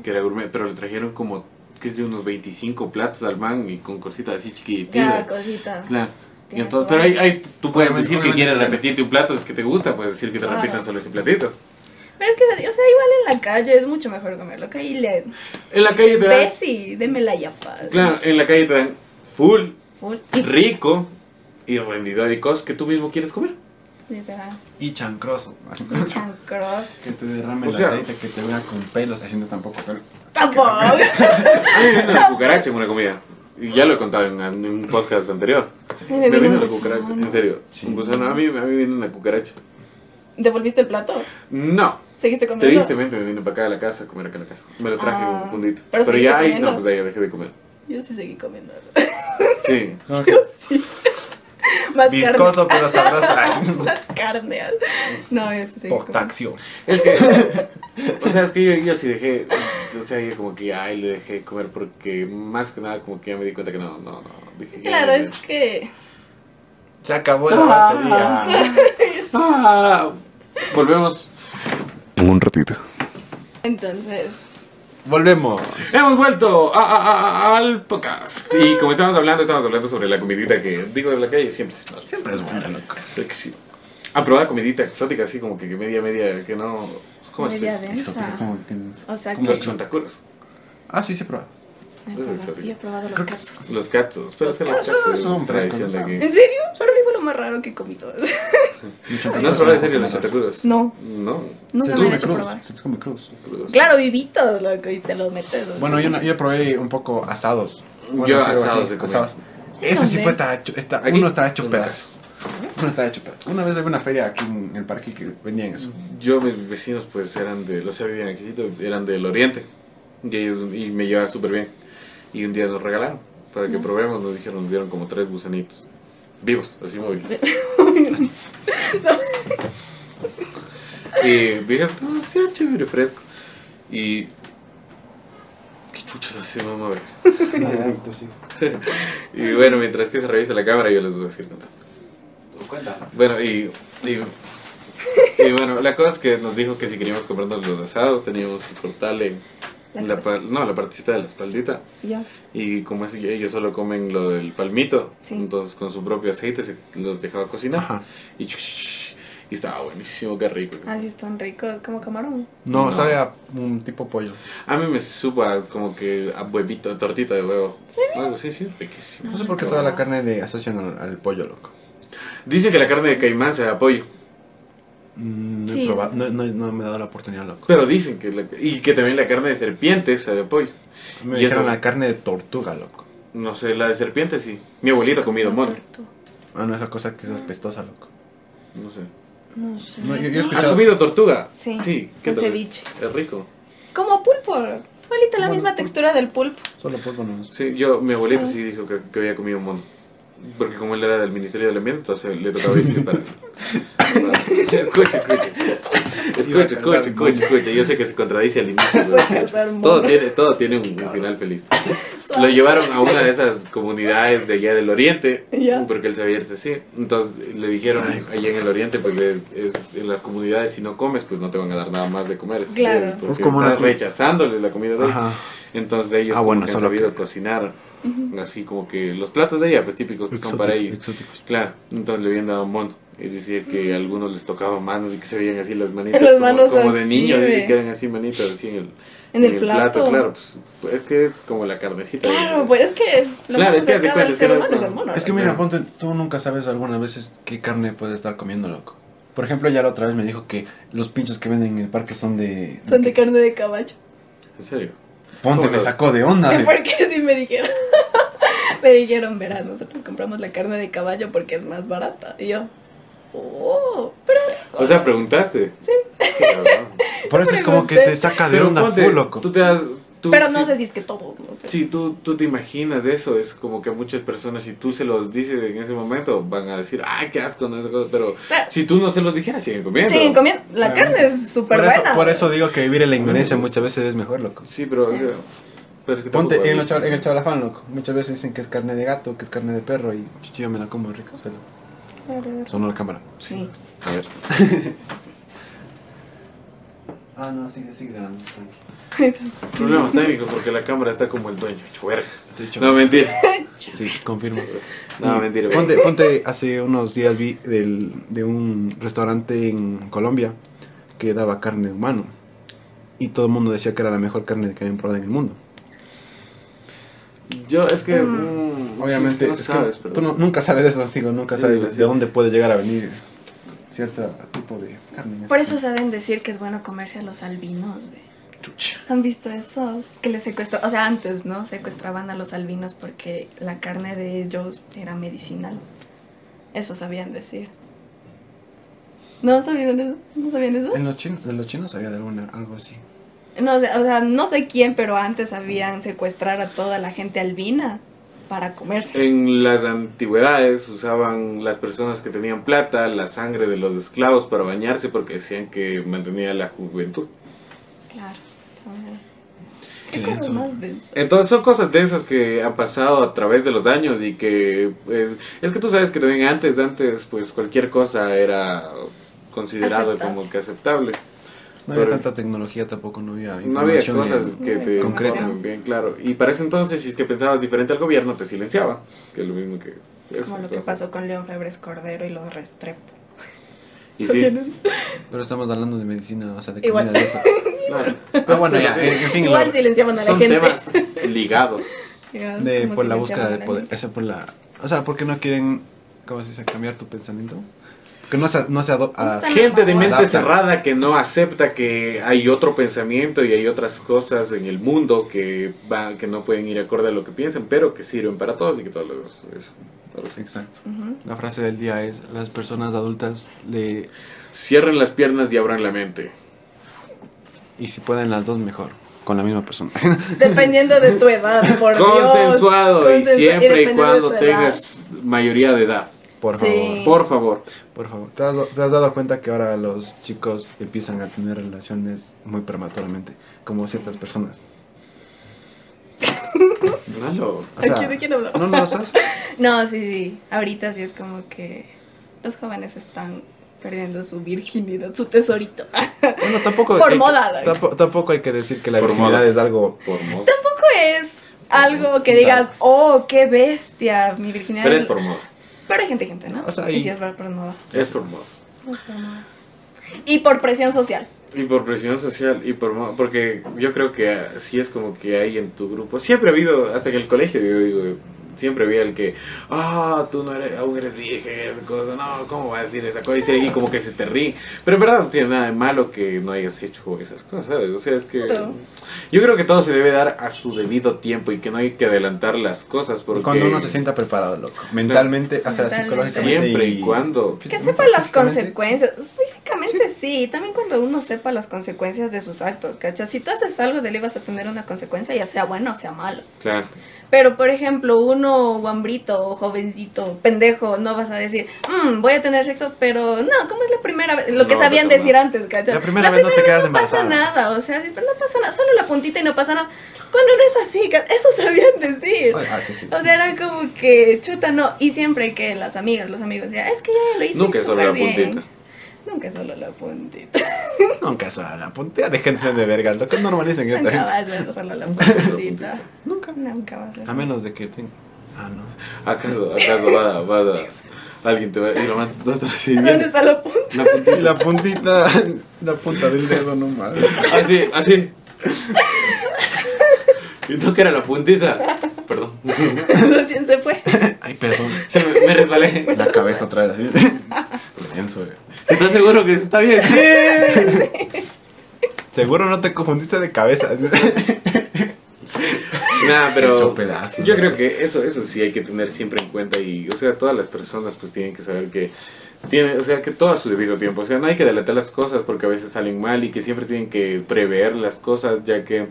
que era gourmet, pero le trajeron como que es de unos 25 platos al man y con cositas así chiquititas. cosita. Claro. Entonces, pero hay, hay- tú puedes Obviamente- decir que quieres repetirte un plato, es que te gusta, puedes decir que te Claro. repitan solo ese platito. Pero es que, o sea, igual en la calle es mucho mejor comerlo. Que ahí le. En la calle te dan, Bessie, deme la yapa. claro, en la calle te dan full, Full. Rico y rendidor y cosas que tú mismo quieres comer. literal. Y chancroso. Y chancros. que te derrame O el sea- aceite, que te vea con pelos, haciendo tampoco pelo. Tampoco. A mí me una cucaracha en una comida. Y ya lo he contado en, en un podcast anterior. Me Me vino gusano. cucaracha, en serio. Sí. Un gusano, a mí, a mí vino una cucaracha. ¿Devolviste el plato? No, ¿Seguiste comiendo? tristemente me vine para acá a la casa a comer acá a la casa. Me lo traje en Ah, un fundito. pero Pero, ya ahí, no, pues ahí ya dejé de comer. Yo sí seguí comiendo. Sí. Como que Más viscoso pero sabroso. carne. Más carne. No, yo sí seguí. Es que, o sea, es que yo, yo sí dejé, o sea, yo como que, ay, le dejé de comer porque más que nada como que ya me di cuenta que no, no, no. Dije, Claro, es que. Se acabó la Ah. batería. Ah, volvemos un ratito. Entonces. Volvemos. Hemos vuelto a- a- a- al podcast. Y como estamos hablando, estamos hablando sobre la comidita que, digo, de la calle siempre es mal. Siempre es buena, loco. Creo que sí. A probar comidita exótica, así como que media, media, que no... ¿Cómo Media explico? densa. Exótico, ¿cómo que- O sea, Como que. los chantacuros. Ah, sí, sí, prueba. He es probado- exótico. Yo he probado los que cats. Los gatos. Pero es que los gatos son es tradición de aquí. ¿En serio? Fue lo más raro que he comido. ¿No has probado en serio los chantacuros? No. No. Nunca Se me come han hecho probar. Se come cruz. crudos. Claro, vivitos, loco, y te los metes. ¿no? Bueno, yo, no- yo probé un poco asados. Yo asados comido. asados. Ese sí fue, está hecho, uno está hecho pedazos. Uno está hecho pedazos. Una vez había una feria aquí en el parque que vendían eso. Yo, mis vecinos, pues eran de, los vivían aquí, eran del oriente. Y, ellos, y me llevaba súper bien. Y un día nos regalaron para que probemos. Nos dijeron, nos dieron como tres gusanitos. Vivos, así móviles. y dijeron, todo sea chévere, fresco. Y. ¿Qué chuchas hace, mamá? A ver. Y bueno, mientras que se revisa la cámara, yo les voy a seguir contando. Bueno, y, y, y bueno, la cosa es que nos dijo que si queríamos comprarnos los asados teníamos que cortarle La no, la partecita de la espaldita. Ya. Y como es- ellos solo comen lo del palmito, Sí. entonces con su propio aceite se los dejaba cocinar. Ajá. Y, y estaba buenísimo, qué rico. Así están ricos, como camarón. No, No. sabe a un tipo pollo. A mí me supo a como que a huevito, tortita de huevo. Algo sí, sí, riquísimo. No sé por qué toda la carne le asocian al, al pollo, loco. Dice que la carne de caimán se da pollo. Mm, no, he Sí. probado- no, no- no me he dado la oportunidad, loco. Pero dicen que la- y que también la carne de serpiente sabe a pollo. Me y dijeron eso- la carne de tortuga, loco. No sé, la de serpiente sí. Mi abuelito ha comido mono. Ah, no, esa cosa que es apestosa, loco. No sé. No sé. No, yo, yo he ¿Has comido tortuga? Sí, Sí. ¿Qué es? ceviche. Es rico. Como pulpo. Igualita la Bueno, misma pulpo. textura del pulpo. Solo polvo no. Sí, yo, mi abuelito Ah. sí dijo que, que había comido mono. Porque como él era del Ministerio del Ambiente, entonces le tocaba decir para... escucha. Escucha, escucha, escucha, escucha. Yo sé que se contradice al inicio, pero todo tiene, todo tiene un, un final feliz. Lo llevaron a una de esas comunidades de allá del oriente, porque él sabía irse así. Entonces le dijeron allá en el oriente, pues es, es- en las comunidades si no comes, pues no te van a dar nada más de comer. Claro. Porque Es como estás rechazándoles la comida de ellos. Entonces ellos Ah, como bueno, que han sabido que- cocinar, así como que los platos de ella, pues típicos que son para ellos. Exóticos. Claro, entonces le habían dado mono. Y decía que a algunos les tocaban manos y que se veían así las manitas Las como, manos como de así, niño, dice que eran así manitas así en el, En el plato. claro, pues es que es como la carnecita. Claro, pues es que lo Claro, es que cercano cuenta, es que ser no- humano es el mono. Es que mira, ponte, tú nunca sabes algunas veces qué carne puede estar comiendo, loco. Por ejemplo, ya la otra vez me dijo que los pinchos que venden en el parque son de... Son de carne de caballo. En serio. Ponte, ¿Cómo me sacó de onda. Porque sí me dijeron. me dijeron, verás, nosotros compramos la carne de caballo porque es más barata. Y yo, oh, pero. O sea, preguntaste. Sí. Por eso es como que te saca de Pero onda ponte, full, loco. tú te das... tú- pero no sí- sé si es que todos, ¿no? Pero- Si tú, tú te imaginas eso, es como que muchas personas, si tú se los dices en ese momento, van a decir, ay, qué asco, no esa cosa. Pero Claro. si tú no se los dijeras, siguen comiendo. Siguen comiendo. La Claro. carne es súper Por eso, buena. por eso digo que vivir en la ignorancia muchas veces es mejor, loco. Sí, pero, sea, pero es que Ponte en, los chaval- en el chavalafán, loco. Muchas veces dicen que es carne de gato, que es carne de perro y yo me la como rico. se lo- Sonó la cámara. Sí. A ver. ah, no, sigue, sigue ganando. tranqui. Problemas técnicos porque la cámara está como el dueño, chuerga. No, mentira. Sí, confirmo. No, Y mentira. Ponte, ponte, hace unos días vi del, de un restaurante en Colombia que daba carne de humano. Y todo el mundo decía que era la mejor carne que habían probado en el mundo. Yo, es que. Mm. mm, Obviamente, sí, no es que sabes, pero. tú no- nunca sabes de eso, digo, nunca Sí, sabes sí, de dónde puede llegar a venir cierto tipo de carne. Por eso saben decir que es bueno comerse a los albinos, ve. ¿Han visto eso? Que les secuestró, o sea, antes, ¿no? Secuestraban a los albinos porque la carne de ellos era medicinal. Eso sabían decir. ¿No sabían eso? ¿No sabían eso? En los chinos, de los chinos había de alguna, algo así. No o sea, no sé quién, pero antes sabían secuestrar a toda la gente albina para comerse. En las antigüedades usaban las personas que tenían plata la sangre de los esclavos para bañarse porque decían que mantenía la juventud. Claro. entonces, son cosas densas que han pasado a través de los años y que pues, es que tú sabes que también antes, antes pues cualquier cosa era considerado Aceptable. como que aceptable. No había Pero- tanta tecnología tampoco, no había No había cosas en- que te Concreto. informen bien, claro. Y para ese entonces, si es que pensabas diferente al gobierno, te silenciaba. Que es lo mismo que eso. Como lo que entonces. pasó con León Febres Cordero y los Restrepo. Y sí, Pero estamos hablando de medicina, o sea, de Igual. de eso. claro. Pero bueno, ya, en, en fin, Igual silenciaban a la Son gente. temas ligados. De, por la búsqueda de poder, esa por la, o sea, porque no quieren, ¿cómo se dice? Cambiar tu pensamiento. Que no se, no se a- Gente de mente cerrada que no acepta que hay otro pensamiento y hay otras cosas en el mundo que, va, que no pueden ir acorde a lo que piensan, pero que sirven para todos y que todos los... Eso. Exacto. La frase del día es, las personas adultas le, Cierren las piernas y abran la mente. y si pueden las dos, mejor, con la misma persona. Dependiendo de tu edad, por Dios. Consensuado y siempre y cuando edad. tengas mayoría de edad. Por Sí. favor, Por favor. por favor. ¿Te has, te has dado cuenta que ahora los chicos empiezan a tener relaciones muy prematuramente, como ciertas personas? Malo. O sea, ¿Aquí de quién hablamos? No, no, ¿sabes? No, sí, sí. Ahorita sí es como que los jóvenes están perdiendo su virginidad, su tesorito. Bueno, tampoco... Por hay moda, tampoco hay que decir que la Por virginidad moda. es algo... Por moda. Tampoco es algo que digas, oh, qué bestia, mi virginidad. Pero es por moda. Pero hay gente, gente, ¿no? O sea, y y- sí es por por moda. Es por moda. Es por moda. Y por presión social. Y por presión social y por mo- porque yo creo que así es como que hay en tu grupo. Siempre ha habido, hasta en el colegio, yo digo, siempre había el que, ah, tú no eres, aún eres virgen, esa cosa, no, ¿cómo va a decir esa cosa? Y se- y como que se te ríe. Pero en verdad no tiene nada de malo que no hayas hecho esas cosas, ¿sabes? O sea, es que yo creo que todo se debe dar a su debido tiempo y que no hay que adelantar las cosas porque Cuando uno se sienta preparado, loco. Mentalmente, o sea, psicológicamente. siempre y cuando Que sepa las consecuencias. Físicamente sí. También cuando uno sepa las consecuencias de sus actos, ¿cachas? Si tú haces algo de él vas a tener una consecuencia, ya sea bueno o sea malo. claro. Pero, por ejemplo, uno guambrito, jovencito, pendejo, no vas a decir, "Mm, voy a tener sexo, pero no, ¿cómo es la primera vez? Lo que No sabían pasa decir antes, ¿cachai? La primera vez no te quedas No pasa embarazada. nada, o sea, no pasa nada, solo la puntita y no pasa nada. Cuando no es así, eso sabían decir. Ah, sí, sí. O sea, era como que, chuta, no. Y siempre que las amigas, los amigos decían, es que yo lo hice Nunca es solo la bien". puntita. Nunca solo la puntita. Nunca sale la puntea de gente de vergas. Lo que normalicen esta Nunca va a ser solo la puntita. Nunca. Nunca va a ser. A menos de que tenga. Ah, no. ¿Acaso, acaso va a, va a- alguien te va a ir así bien? ¿Dónde está la punta? La puntita. Y la puntita, la punta del dedo nomás. Así, así. No que era la puntita. Perdón. Recién se fue. Ay, perdón. Se me, me resbalé. La cabeza otra vez así. Güey. ¿Estás seguro que está bien? Sí. Seguro no te confundiste de cabeza. Nah, pero Hecho pedazos. yo creo que eso, eso sí hay que tener siempre en cuenta y, o sea, todas las personas pues tienen que saber que tiene, o sea, que todo a su debido tiempo, o sea, no hay que delatar las cosas porque a veces salen mal y que siempre tienen que prever las cosas, ya que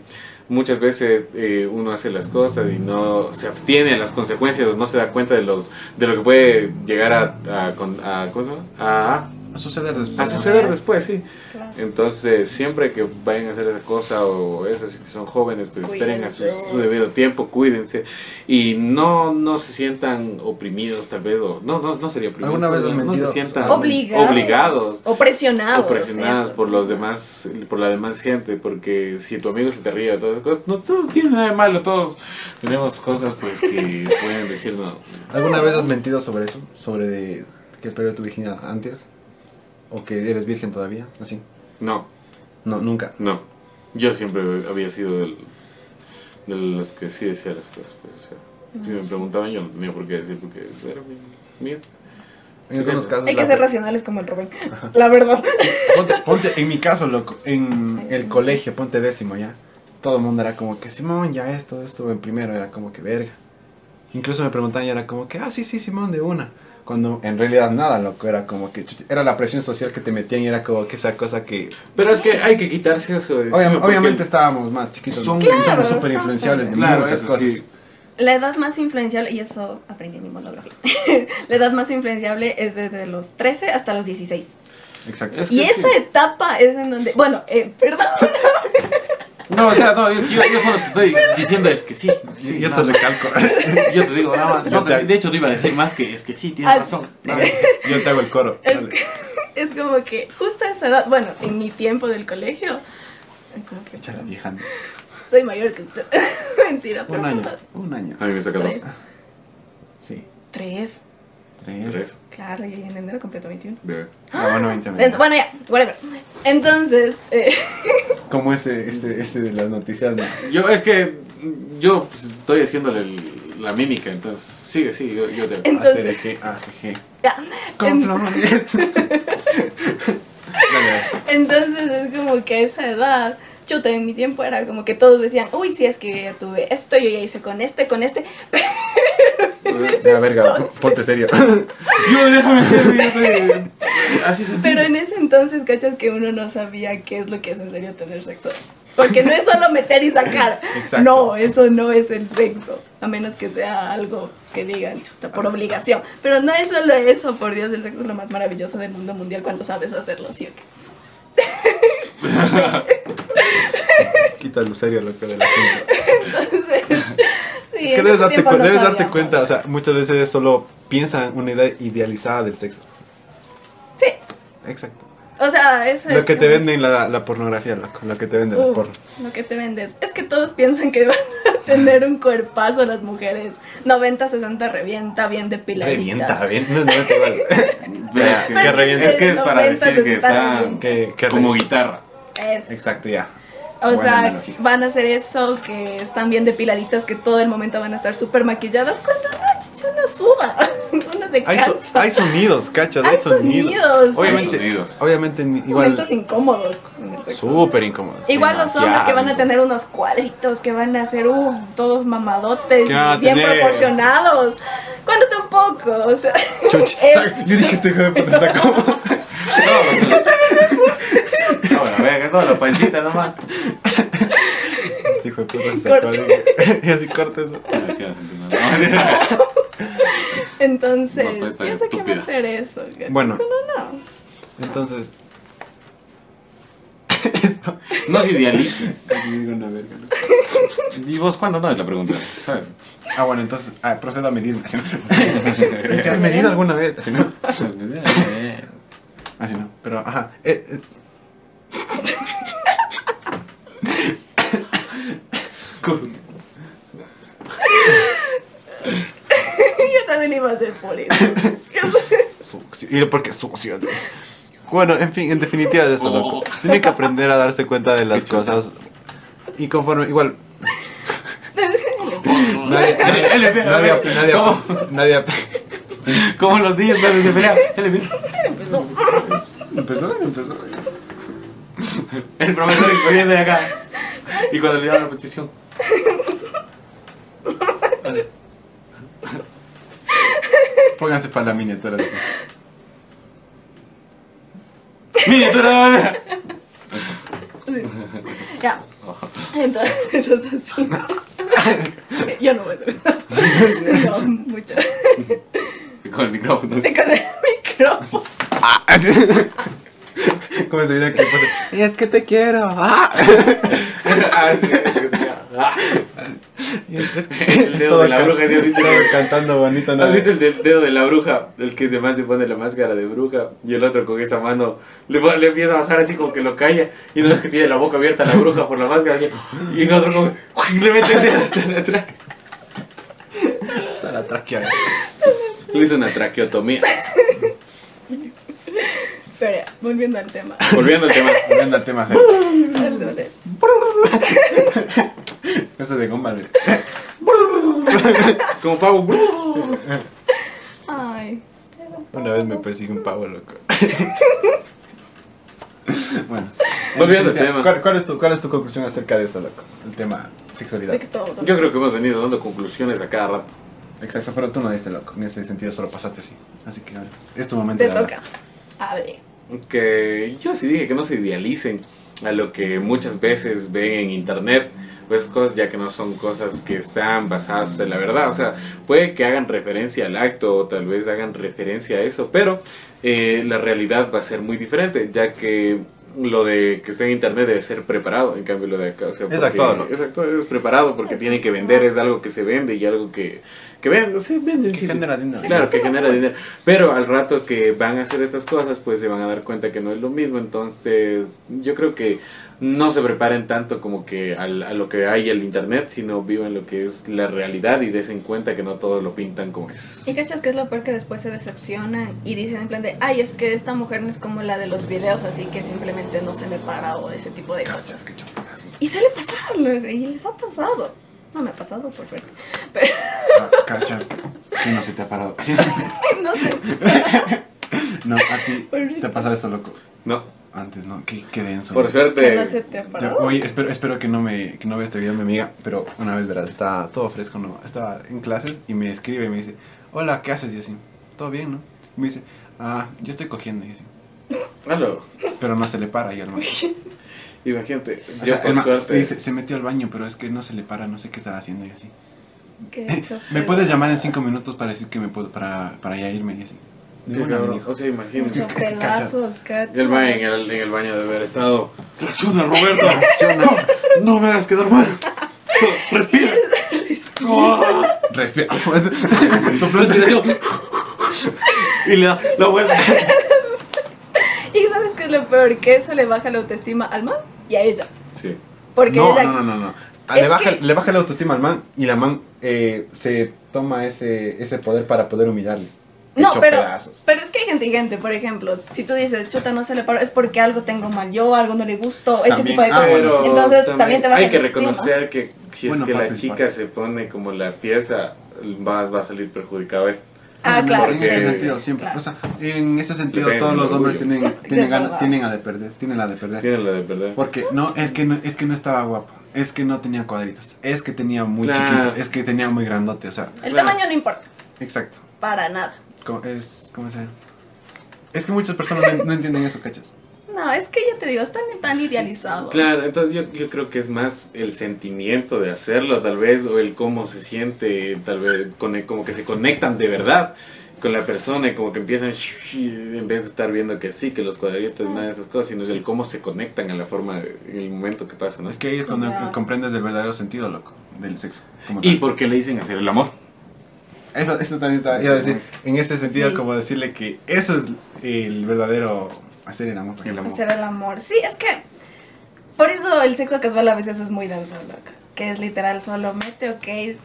muchas veces eh, uno hace las cosas y no se abstiene de las consecuencias, no se da cuenta de los de lo que puede llegar a, a, a- ¿cómo se llama? a, A suceder después. a suceder después, sí. Claro. Entonces, siempre que vayan a hacer esa cosa o esas que son jóvenes, pues esperen a su, debido tiempo, cuídense y no no se sientan oprimidos tal vez o no no no sería oprimidos, ¿Alguna vez no se mentido? sientan Obligados. obligados O presionados. o presionados eso. por los demás por la demás gente, porque si tu amigo se te ríe, todas esas cosas, no todo tiene nada de malo, todos tenemos cosas pues que pueden decir no. ¿Alguna vez has mentido sobre eso? Sobre que has perdido tu virginidad antes? ¿O que eres virgen todavía? Así. No, No, nunca. no. Yo siempre había sido del, de los que sí decía las cosas, pues, o sea, si me preguntaban yo no tenía por qué decir porque era mi, mi En Sí, algunos casos. Hay que ser racionales como el Rubén. La verdad. Ponte, ponte, en mi caso, loco, en Ay, el sí. colegio, ponte décimo ya. Todo el mundo era como que, Simón, ya esto, esto, en primero era como que verga. Incluso me preguntaban y era como que, ah, sí, sí, Simón, de una. Cuando en realidad nada, loco, era como que, era la presión social que te metían y era como que esa cosa que... Pero es que hay que quitarse eso de Obvia- encima, porque obviamente estábamos más chiquitos, Son- y Claro, somos súper influenciables de Claro, muchas cosas. sí. La edad más influenciable, y eso aprendí en mi monografía, la edad más influenciable es desde los 13 hasta los 16. Exacto. Es Y que esa sí. etapa es en donde, bueno, eh, perdón, No, o sea, no, yo, yo, yo solo te estoy diciendo es que sí. sí, yo nada te recalco. Yo te digo nada más. No, te- de hecho, te iba a decir más que es que sí, tienes Ah, razón. yo te hago el coro. Es dale. es como que justo a esa edad, bueno, en mi tiempo del colegio, como que Echa la vieja. soy mayor que usted. Mentira, pero Un año, un año. A mí me saca dos. Sí, tres. Tres. Tres. Claro, y en enero completo 21. Bebé. Ah, bueno, 20 Ent- Bueno, ya, whatever. Entonces, eh, Como ese, ese, ese de las noticias. ¿no? Yo, es que yo pues, estoy haciéndole el- la mímica, entonces sigue, sí, yo, yo te. Entonces- Hacer eje, ah, ya. Con flores. Entonces es como que a esa edad, chuta, en mi tiempo era como que todos decían, uy, sí, es que yo ya tuve esto, yo ya hice con este, con este. verga, ponte serio. Yo, déjame ser, yo estoy- Así se Pero en ese entonces, cachas que uno no sabía qué es lo que es en serio tener sexo. Porque no es solo meter y sacar. Exacto. No, eso no es el sexo. A menos que sea algo que digan, chuta, por obligación. Pero no es solo eso, por Dios, el sexo es lo más maravilloso del mundo mundial cuando sabes hacerlo, ¿sí o qué? Quítalo serio, loco, del asunto. Entonces, sí, Es que debes darte, cu- debes darte cuenta, o sea, muchas veces solo piensan una idea idealizada del sexo. Sí, Exacto. o sea, eso Lo es que te venden la, la pornografía, loco, lo que te venden los Uh, pornos. Lo que te vendes. Es que todos piensan que van a tener un cuerpazo las mujeres. 90, 60 revienta, bien depiladitas. Revienta, bien. No, es que, Que revienta. es que es para 90 decir que está Que, que como guitarra. Es. Exacto, ya. O Buena sea, analogía. van a hacer eso, que están bien depiladitas, que todo el momento van a estar súper maquilladas. Cuando no, una suda, una se Hay, so- hay sonidos, cachas, Hay hay sonidos. sonidos. Obviamente, Hay sonidos. obviamente ni- Momentos igual incómodos súper incómodo. Igual los hombres que van a tener unos cuadritos, que van a ser, uff, todos mamadotes, bien tener- proporcionados. Cuando tampoco, o sea. Chuch, es- sac- yo dije este hijo de puta está como. No, bueno, vea que todo lo pancita nomás. Este hijo de puta se sacó Y así corta eso. A ver si vas a entender, ¿no? Entonces, No soy tan piensa que va a estúpida. hacer eso. Bueno. No, no. Entonces. Eso. No se idealice. Aquí digo una verga, loco. ¿Y vos cuándo no? Es la pregunta. ¿sabes? Ah, bueno, entonces ah, procedo a medirme. Así no. ¿Te has medido alguna vez? Así no. Así no. Pero, ajá. eh, eh, Yo también iba a ser poli. Sucio. Y porque sucio. Bueno, en fin, en definitiva es eso, loco. Tiene que aprender a darse cuenta de las cosas. Y conforme, igual. Nadie, nadie, nadie, nadie, nadie, Como los niños cuando se pelean. Él. Empezó. empezó, empezó. El profesor exponiendo de acá. Y cuando le llaman la petición. Pónganse para la miniatura. así. Miniatura. Ya. Entonces, entonces sí. Yo no voy a hacer eso. No, mucho. Con el micrófono. Con el micrófono. Como ese video que puse, es que te quiero. Ah. Ah, sí, sí, sí. Ah. Es que- El dedo de la bruja, ¿sí cantando bonito. ¿no? ¿Has visto el de- dedo de la bruja? El que se más se pone la máscara de bruja y el otro con esa mano le, le empieza a bajar así como que lo calla y no es que tiene la boca abierta la bruja por la máscara así, y el otro como le mete el dedo hasta la tráquea. Está la tráquea. Le hizo una traqueotomía. Pero ya, volviendo al tema. Volviendo al tema. Volviendo al tema. Eso de goma. Como pavo. Ay. Una vez me persigue un pavo, loco. bueno. Volviendo al ¿Cuál, tema. cuál es tu, ¿Cuál es tu conclusión acerca de eso, loco? El tema ¿De sexualidad. qué estamos hablando? Yo creo que hemos venido dando conclusiones a cada rato. Exacto, pero tú no diste, loco. En ese sentido solo pasaste así. Así que ahora es tu momento Te de hablar. Hable. que yo sí dije que no se idealicen a lo que muchas veces ven en internet, pues cosas ya que no son cosas que están basadas en la verdad, o sea, puede que hagan referencia al acto o tal vez hagan referencia a eso, pero eh, la realidad va a ser muy diferente, ya que lo de que esté en internet debe ser preparado, en cambio lo de acá, o sea, Es actuado, ¿no? es actuado, es preparado porque tiene que vender, es algo que se vende y algo que, que vende, o sea, venden, Que sí, genera dinero. Claro, que genera dinero. Pero al rato que van a hacer estas cosas, pues se van a dar cuenta que no es lo mismo. Entonces, yo creo que no se preparen tanto como que al- a lo que hay en el internet, sino vivan lo que es la realidad y desen cuenta que no todos lo pintan como es. Y cachas que es lo peor que después se decepcionan y dicen en plan de, ay, es que esta mujer no es como la de los videos, así que simplemente no se me para o ese tipo de cosas. Cachas. Y suele pasar, y les ha pasado. No me ha pasado, por suerte. Pero, Ah, Cachas, que no se te ha parado. No sé. No, a ti te ha pasado esto, loco. No, Antes, ¿no? Qué, qué denso. por Que suerte. no se te ha parado. Oye, espero, espero que no me que no vea este video mi amiga, pero una vez verás, estaba todo fresco, ¿no? Estaba en clases y me escribe y me dice, hola, ¿qué haces? Y así, todo bien, ¿no? Y me dice, ah, yo estoy cogiendo y así, pero no se le para y al. imagínate. O Yo sea, por suerte. dice, se metió al baño, pero es que no se le para, no sé qué estará haciendo y así. Qué ¿Me puedes llamar en cinco minutos para decir que me puedo, para, para ya irme y así? Qué cabrón. O sea, imagínate. Pedazos, el man en el, en el baño de haber estado. Reacciona, Roberto. No, no me hagas quedar mal. Respira. Respira. Y le da la vuelta. Y sabes qué es lo peor, que eso le baja la autoestima al man y a ella. Sí. Porque no, ella... no, no, no. Ah, le, baja, que- le baja la autoestima al man y la man eh, se toma ese, ese poder para poder humillarle. No, pero, pedazos. pero es que hay gente y gente, por ejemplo, si tú dices, chuta, no se le paró, es porque algo tengo mal yo, algo no le gustó, ese También. tipo de Ah, cosas. Entonces también, te baja hay que reconocer que si es que la chica partes. se pone como la pieza, más va a salir perjudicado él. Ah, claro. En ese sentido, siempre. Claro. O sea, en ese sentido, Depende todos los hombres orgullo. tienen, tienen, ganas- tienen la de perder. Tienen la de perder. Tiene la de verdad. Porque no es, que no, es que no estaba guapo. Es que no tenía cuadritos. Es que tenía muy Claro. chiquito. Es que tenía muy grandote. O sea, El Claro. tamaño no importa, exacto. para nada. Es, ¿Cómo se llama? Es que muchas personas no entienden eso, ¿cachas? No, es que ya te digo, están tan idealizados. Claro, entonces yo, yo creo que es más el sentimiento de hacerlo, tal vez, o el cómo se siente, tal vez, con el- como que se conectan de verdad con la persona y como que empiezan, en vez de estar viendo que sí, que los cuadritos, nada de esas cosas, sino es el cómo se conectan a la forma, de- en el momento que pasa, ¿no? Es que ahí es cuando comprendes el verdadero sentido, loco, del sexo. como Y por qué le dicen hacer el amor. Eso, eso también está, iba a decir, en ese sentido, Sí. como decirle que eso es el verdadero hacer el amor. El amor. Hacer el amor. Sí, es que por eso el sexo casual a veces es muy denso, loca. Que es literal solo mete, ok,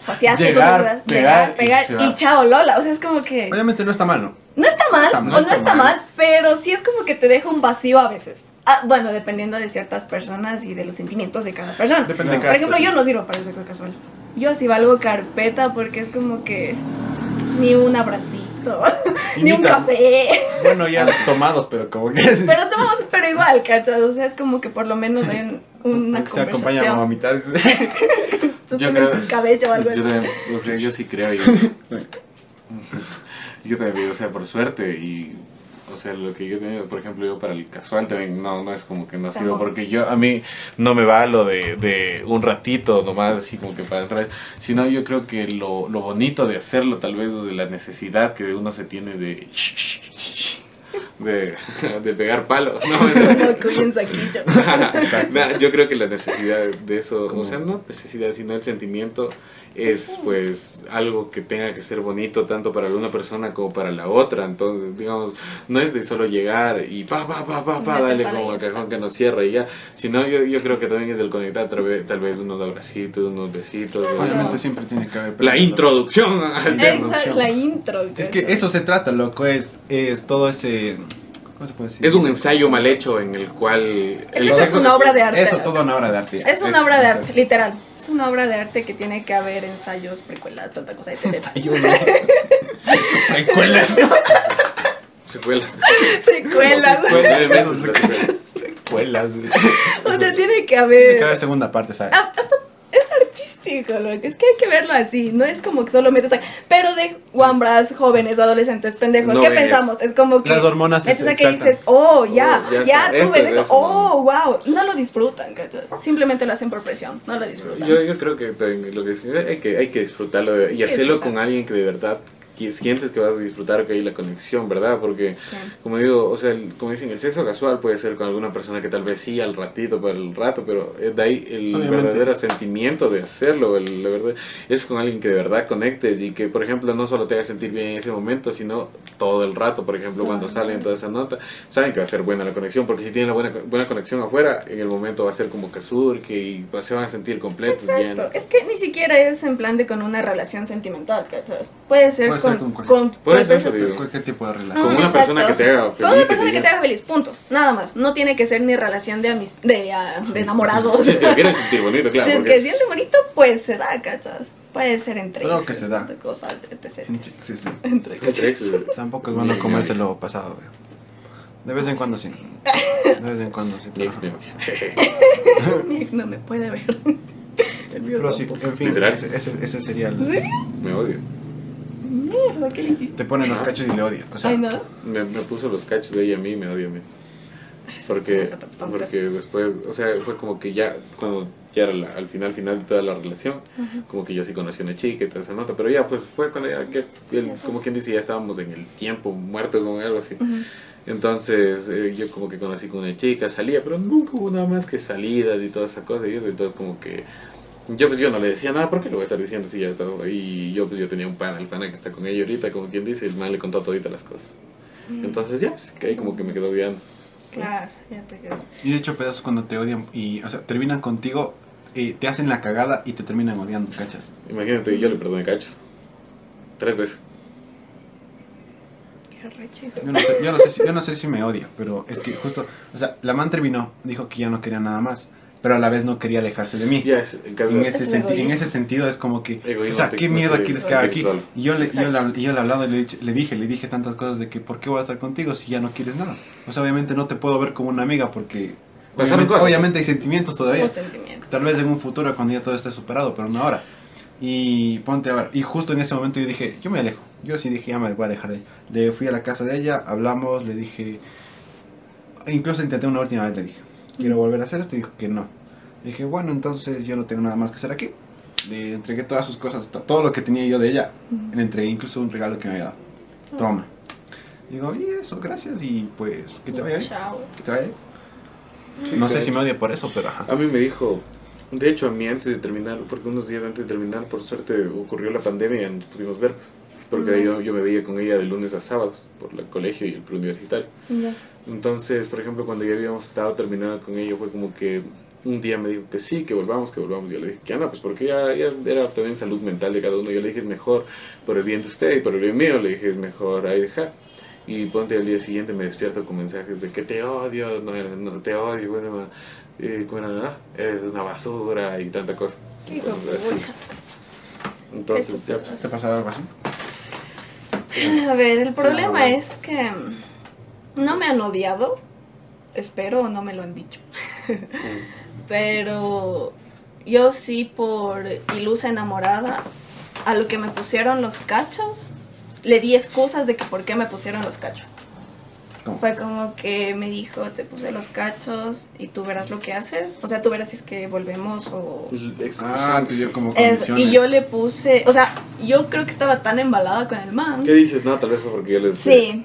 saciaste, Llegar, pegar llegar, y pegar y, va. chao, Lola. O sea, es como que Obviamente no está mal, ¿no? no está mal, está o mal, no está está mal. mal, pero sí es como que te deja un vacío a veces. Ah, bueno, dependiendo de ciertas personas y de los sentimientos de cada persona. Depende de Por cada ejemplo, yo persona. no sirvo para el sexo casual. yo sí valgo carpeta porque es como que ni un abracito, ni un café. Bueno, ya tomados, pero como que... Pero no, pero igual, ¿cachas? O sea, es como que por lo menos hay un- una que se acompaña a conversación. Tú Yo creo- un cabello o algo Yo así. también, o sea, yo sí creo. Yo, yo también, o sea, por suerte y, o sea, lo que yo he tenido, por ejemplo, yo para el casual también no, no es como que no Tampoco. porque yo, a mí no me va lo de, de un ratito nomás, así como que para entrar, sino yo creo que lo, lo bonito de hacerlo, tal vez de la necesidad que uno se tiene de... De, de pegar palos, ¿no? Saquillo. Nah, yo creo que la necesidad de eso, o sea, no necesidad, sino el sentimiento es pues algo que tenga que ser bonito tanto para una persona como para la otra. Entonces, digamos, no es de solo llegar y pa, pa, pa, pa, pa, dale como el cajón que nos cierra y ya. Sino yo, yo creo que también es del conectar tal vez, tal vez unos abracitos, unos besitos. Obviamente siempre tiene que haber... La introducción al tema. Exacto, la intro. Es que eso se trata, loco, es, es todo ese... ¿Cómo se puede decir? Es un ensayo mal hecho en el cual... el Eso es una obra de arte. Eso, toda una obra de arte. Es una obra de arte, literal. Es una obra de arte que tiene que haber ensayos, precuelas, tanta cosa, etc. Yo no. Recuerdas. Secuelas. Secuelas. Nueve meses la secuela. Secuelas. O sea, tiene que Tiene que haber. haber segunda parte, ¿sabes? Ah, hasta es que hay que verlo así. No es como que solo metes. Pero de guambras, jóvenes, adolescentes, pendejos. No ¿Qué ves. pensamos? Es como que. Las hormonas Es que dices, oh, ya, Oh, ya ya, tú ves es esto. Oh, wow. No lo disfrutan, ¿cachai? Simplemente lo hacen por presión. No lo disfrutan. Yo, yo creo que lo que hay que hay que disfrutarlo y hacerlo disfrutar. con alguien que de verdad sientes que vas a disfrutar que hay la conexión, ¿verdad? Porque Sí. como digo, o sea, el- como dicen, el sexo casual puede ser con alguna persona que tal vez sí al ratito, para el rato, pero es de ahí el Obviamente. verdadero sentimiento de hacerlo, el, la verdad, es con alguien que de verdad conectes y que, por ejemplo, no solo te haga sentir bien en ese momento, sino todo el rato, por ejemplo, cuando salen toda esa nota, saben que va a ser buena la conexión, porque si tienen la buena, buena conexión afuera, en el momento va a ser como que surge y pues, se van a sentir completos, Exacto. llenos. Es que ni siquiera es en plan de con una relación sentimental, ser Puede ser con, con cualquier- con, Por eso puede eso ser- digo. Cualquier tipo de Con relación. una Exacto. persona que te haga feliz. Con una que persona te que te haga feliz, punto. Nada más. No tiene que ser ni relación de, amis- de, ah, de enamorados. Si es que lo quieren sentir bonito, claro. si es que siente bonito, pues se da, ¿cachas? Puede ser entre exes, que se da. entre cosas, etc. Sí, sí. Entre exes. Tampoco es bueno comerse lo pasado, güey. De vez en cuando sí. De vez en cuando sí. Mi ex me odia. Mi ex no me puede ver. El mío Pero sí, en fin, Literal. ese, ese, ese sería ¿En el... serio? Me odia. Mierda, ¿qué le hiciste? Te ponen los cachos y le odia. O sea, Ay, no. Me, me puso los cachos de ella a mí y me odia a mí. Porque, porque después, o sea, fue como que ya, cuando ya era la- al final, final de toda la relación, como que yo sí conocí a una chica y toda esa nota, pero ya, pues fue cuando ya, que- el- como quien dice, ya estábamos en el tiempo muerto con algo así. Entonces, eh, yo como que conocí con una chica, salía, pero nunca hubo nada más que salidas y toda esa cosa y eso, entonces como que yo pues yo no le decía nada, ¿por qué lo voy a estar diciendo si ya estaba? Y yo pues yo tenía un pana, el pana que está con ella ahorita, como quien dice, el man le contó toditas las cosas. Entonces ya, pues que ahí como que me quedó odiando. Claro, ya te quedo. y de hecho pedazos cuando te odian y, o sea, terminan contigo, eh, te hacen la cagada y te terminan odiando, ¿cachas? Imagínate, yo le perdoné cachos. Tres veces. Yo no, sé, yo, no sé si, yo no sé si me odia, pero es que justo, o sea, la man terminó, dijo que ya no quería nada más, pero a la vez no quería alejarse de mí. Es, en ese, Es senti- en egoísmo. ese sentido es como que, Egoísmo o sea, ¿qué mierda quieres que haga aquí? Y yo le, yo, le, yo le he hablado y le, le dije, le dije tantas cosas de que, ¿por qué voy a estar contigo si ya no quieres nada? O sea, obviamente no te puedo ver como una amiga porque obviamente, cosas. obviamente hay sentimientos todavía. Sentimiento. Tal vez en un futuro cuando ya todo esté superado, pero no ahora. Y ponte a ver, y justo en ese momento yo dije, yo me alejo. Yo sí dije, ya me voy a alejar de ella. Le fui a la casa de ella, hablamos, le dije, incluso intenté una última vez, le dije, quiero volver a hacer esto, y dijo que no. Le dije, bueno, entonces yo no tengo nada más que hacer aquí. Le entregué todas sus cosas, to- todo lo que tenía yo de ella. Le entregué incluso un regalo que me había dado. Toma. Digo, y eso, gracias, y pues, que te vaya bien. Chao. Que te vaya bien. Sí, no sé si me odia por eso, pero ajá. A mí me dijo, de hecho a mí antes de terminar, porque unos días antes de terminar, por suerte ocurrió la pandemia y nos pudimos ver, porque ahí yo, yo me veía con ella de lunes a sábados por el colegio y el preuniversitario. Entonces, por ejemplo, cuando ya habíamos estado terminando con ella, fue como que un día me dijo que sí, que volvamos, que volvamos. Yo le dije que no, pues porque ya, ya era también salud mental de cada uno. Yo le dije es mejor por el bien de usted y por el bien mío, le dije es mejor ahí dejar. Y ponte al día siguiente me despierto con mensajes de que te odio, no, no te odio, bueno, eh, ¿cómo era? Ah, eres una basura y tanta cosa. Hijo. Entonces, ya pues. ¿Te ha pasado algo así? A ver, el problema es que no me han odiado. Espero o no me lo han dicho. Pero yo sí, por ilusa enamorada, a lo que me pusieron los cachos, le di excusas de que por qué me pusieron los cachos. ¿Cómo? Fue como que me dijo, te puse los cachos y tú verás lo que haces. O sea, tú verás si es que volvemos o... Ah, te dio como Es- y yo le puse, o sea, yo creo que estaba tan embalada con el man. ¿Qué dices? No, tal vez fue porque yo les Sí.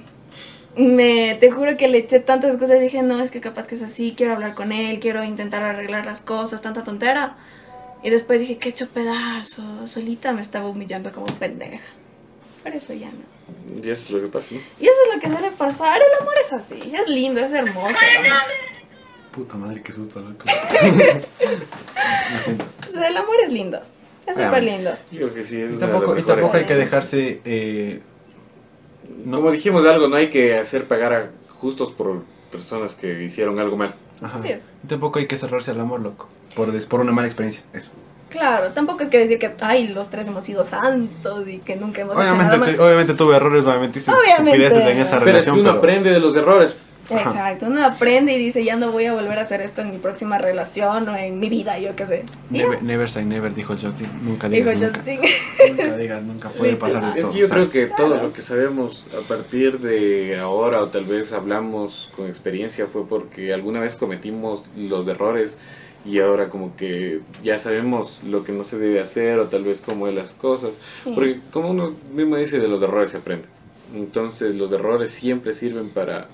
Me, te juro que le eché tantas cosas. Dije, no, es que capaz que es así. Quiero hablar con él. Quiero intentar arreglar las cosas. Tanta tontera. Y después dije, he hecho pedazos. Solita me estaba humillando como pendeja. Por eso ya no. Y eso es lo que pasa, ¿no? Y eso es lo que suele pasar. El amor es así. Es lindo, es hermoso. Puta madre, qué susto, loco. Lo siento. O sea, el amor es lindo. Es Ah, súper lindo. Yo creo que sí, es Y tampoco, y tampoco hay que dejarse. Eh, no, Como dijimos algo, no hay que hacer pagar a justos por personas que hicieron algo mal. Ajá. Así es. Y tampoco hay que cerrarse al amor, loco. Por, por una mala experiencia. Eso. Claro, tampoco es que decir que, ay, los tres hemos sido santos y que nunca hemos hecho nada Obviamente, mal. te- obviamente tuve errores, obviamente hice Obviamente. estupideces en esa Pero es que uno pero- aprende de los errores. Exacto, uno aprende y dice, ya no voy a volver a hacer esto en mi próxima relación o en mi vida, yo qué sé. Never, never say never, dijo Justin. Nunca Dijo digas nunca. Justin. Nunca digas nunca. Puede pasar de Es todo. que yo creo que todo lo que sabemos a partir de ahora o tal vez hablamos con experiencia fue porque alguna vez cometimos los errores y ahora como que ya sabemos lo que no se debe hacer o tal vez cómo es las cosas. Sí. Porque como uno mismo dice, de los errores se aprende. Entonces los errores siempre sirven para,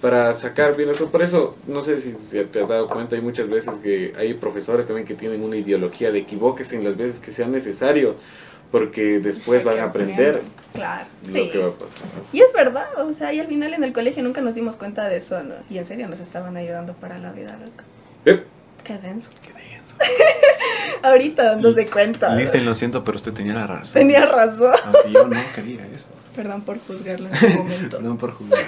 para sacar bien esto. Por eso, no sé si, si te has dado cuenta, hay muchas veces que hay profesores también que tienen una ideología de equivoques en las veces que sea necesario, porque después van a aprender Claro, lo sí. que va a pasar. Y es verdad, o sea, y al final en el colegio nunca nos dimos cuenta de eso, ¿no? Y en serio nos estaban ayudando para la vida, loco. Eh, Qué denso. Qué denso. Ahorita dándose cuenta. Dicen, lo siento, pero usted tenía la razón. Tenía razón. Aunque yo no quería eso. Perdón por juzgarlo en ese momento. Perdón por jugar.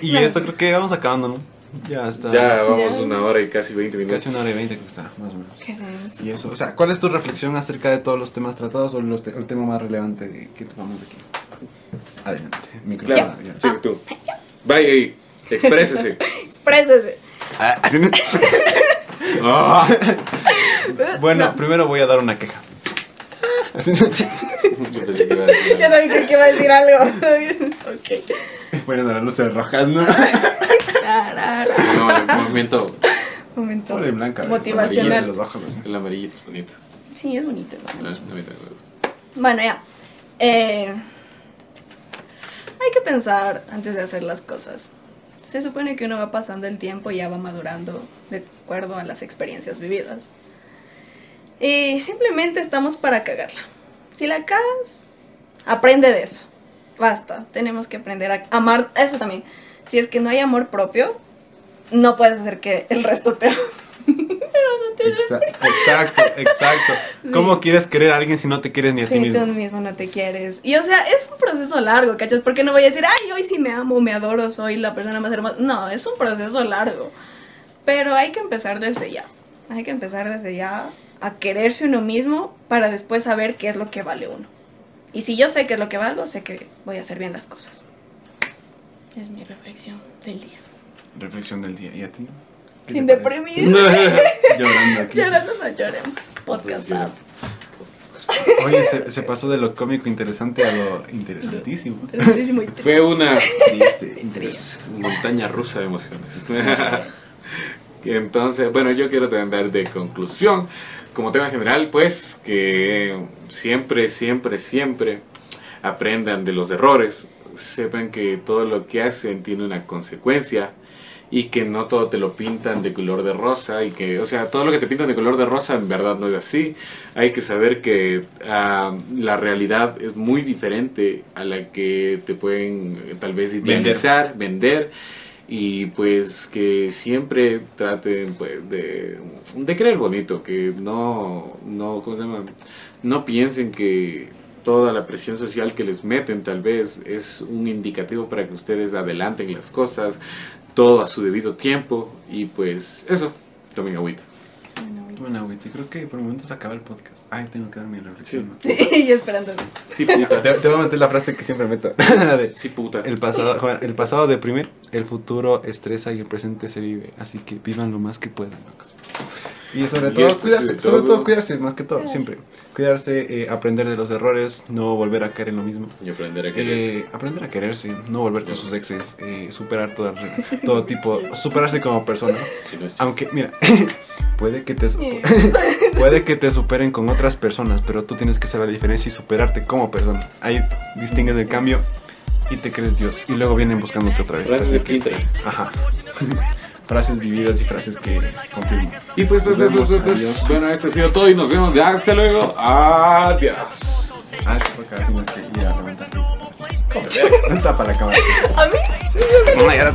Y No. esto creo que vamos acabando, ¿no? Ya está. ya vamos Ya. una hora y casi 20 minutos. Casi una hora y veinte que está, más o menos. Qué denso. Y eso, o sea, ¿cuál es tu reflexión acerca de todos los temas tratados o los te- el tema más relevante de- que tomamos de aquí? Adelante, micrófono. Claro, sí, tú. Vaya y exprésese. Exprésese. Ah, así no- Ah. Bueno, No. primero voy a dar una queja. Yo pensé que iba a decir Yo algo. también creí que iba a decir algo. ok. Poniendo las luces rojas, ¿no? No, el movimiento, Momento Pobre blanca. de motivacional. los bajos, así. el amarillito es bonito. Sí, es bonito. me gusta. Bueno, ya. Eh, hay que pensar antes de hacer las cosas. Se supone que uno va pasando el tiempo y ya va madurando de acuerdo a las experiencias vividas. Y simplemente estamos para cagarla. Si la cagas, aprende de eso. Basta. Tenemos que aprender a amar. Eso también. Si es que no hay amor propio, no puedes hacer que el resto te Exa- Exacto, exacto. ¿Cómo quieres querer a alguien si no te quieres ni a ti Si mismo? tú mismo no te quieres. Y o sea, es un proceso largo, ¿cachas? Porque no voy a decir, ay, hoy sí me amo, me adoro, soy la persona más hermosa. No, es un proceso largo. Pero hay que empezar desde ya. Hay que empezar desde ya a quererse uno mismo para después saber qué es lo que vale uno. Y si yo sé qué es lo que valgo, sé que voy a hacer bien las cosas. Es mi reflexión del día. Reflexión del día. ¿Y a ti? ¿Qué Sin te parece? deprimir. Llorando aquí. Llorando no lloremos. Podcast. Oye, se, se pasó de lo cómico interesante a lo interesantísimo. Interesantísimo y triste. Fue una Triste, montaña rusa de emociones. Entonces, bueno, yo quiero dar de conclusión, como tema general, pues, que siempre, siempre, siempre aprendan de los errores, sepan que todo lo que hacen tiene una consecuencia y que no todo te lo pintan de color de rosa y que, o sea, todo lo que te pintan de color de rosa en verdad no es así. Hay que saber que ah, la realidad es muy diferente a la que te pueden eh, tal vez idealizar, vender y pues que siempre traten pues de, de creer bonito, que no, no, ¿cómo se llama? No piensen que toda la presión social que les meten tal vez es un indicativo para que ustedes adelanten las cosas, todo a su debido tiempo y pues eso, tomen agüita. Bueno, Bueno, güey, creo que por el momento se acaba el podcast. Ay, tengo que dar mi reflexión. Sí. Sí, y esperando. Sí, puta. Te, te voy a meter la frase que siempre meto. La de, Sí, puta. el pasado, joder, el pasado deprime, el futuro estresa y el presente se vive. Así que vivan lo más que puedan, locos. Y sobre Y todo, cuidarse, sobre todo cuidarse, más que todo, siempre. Cuidarse, eh, aprender de los errores, no volver a caer en lo mismo. Y aprender a querer. Eh, aprender a quererse, no volver con sus exes, eh, superar todo, todo tipo, superarse como persona. Si no. Aunque, mira, puede que te puede que te superen con otras personas, pero tú tienes que hacer la diferencia y superarte como persona. Ahí distingues el cambio y te crees Dios. Y luego vienen buscándote otra vez. Frases de Pinterest. Ajá. frases vividas y frases que confirmo. Y pues, pues, pues, pues, pues bueno, esto ha sido todo y nos vemos. Ya, hasta luego. Adiós. Ah, es porque tienes que ir a levantar. ¿Cómo? Tapa la cámara. ¿A mí? Sí, yo. creo. No, ya la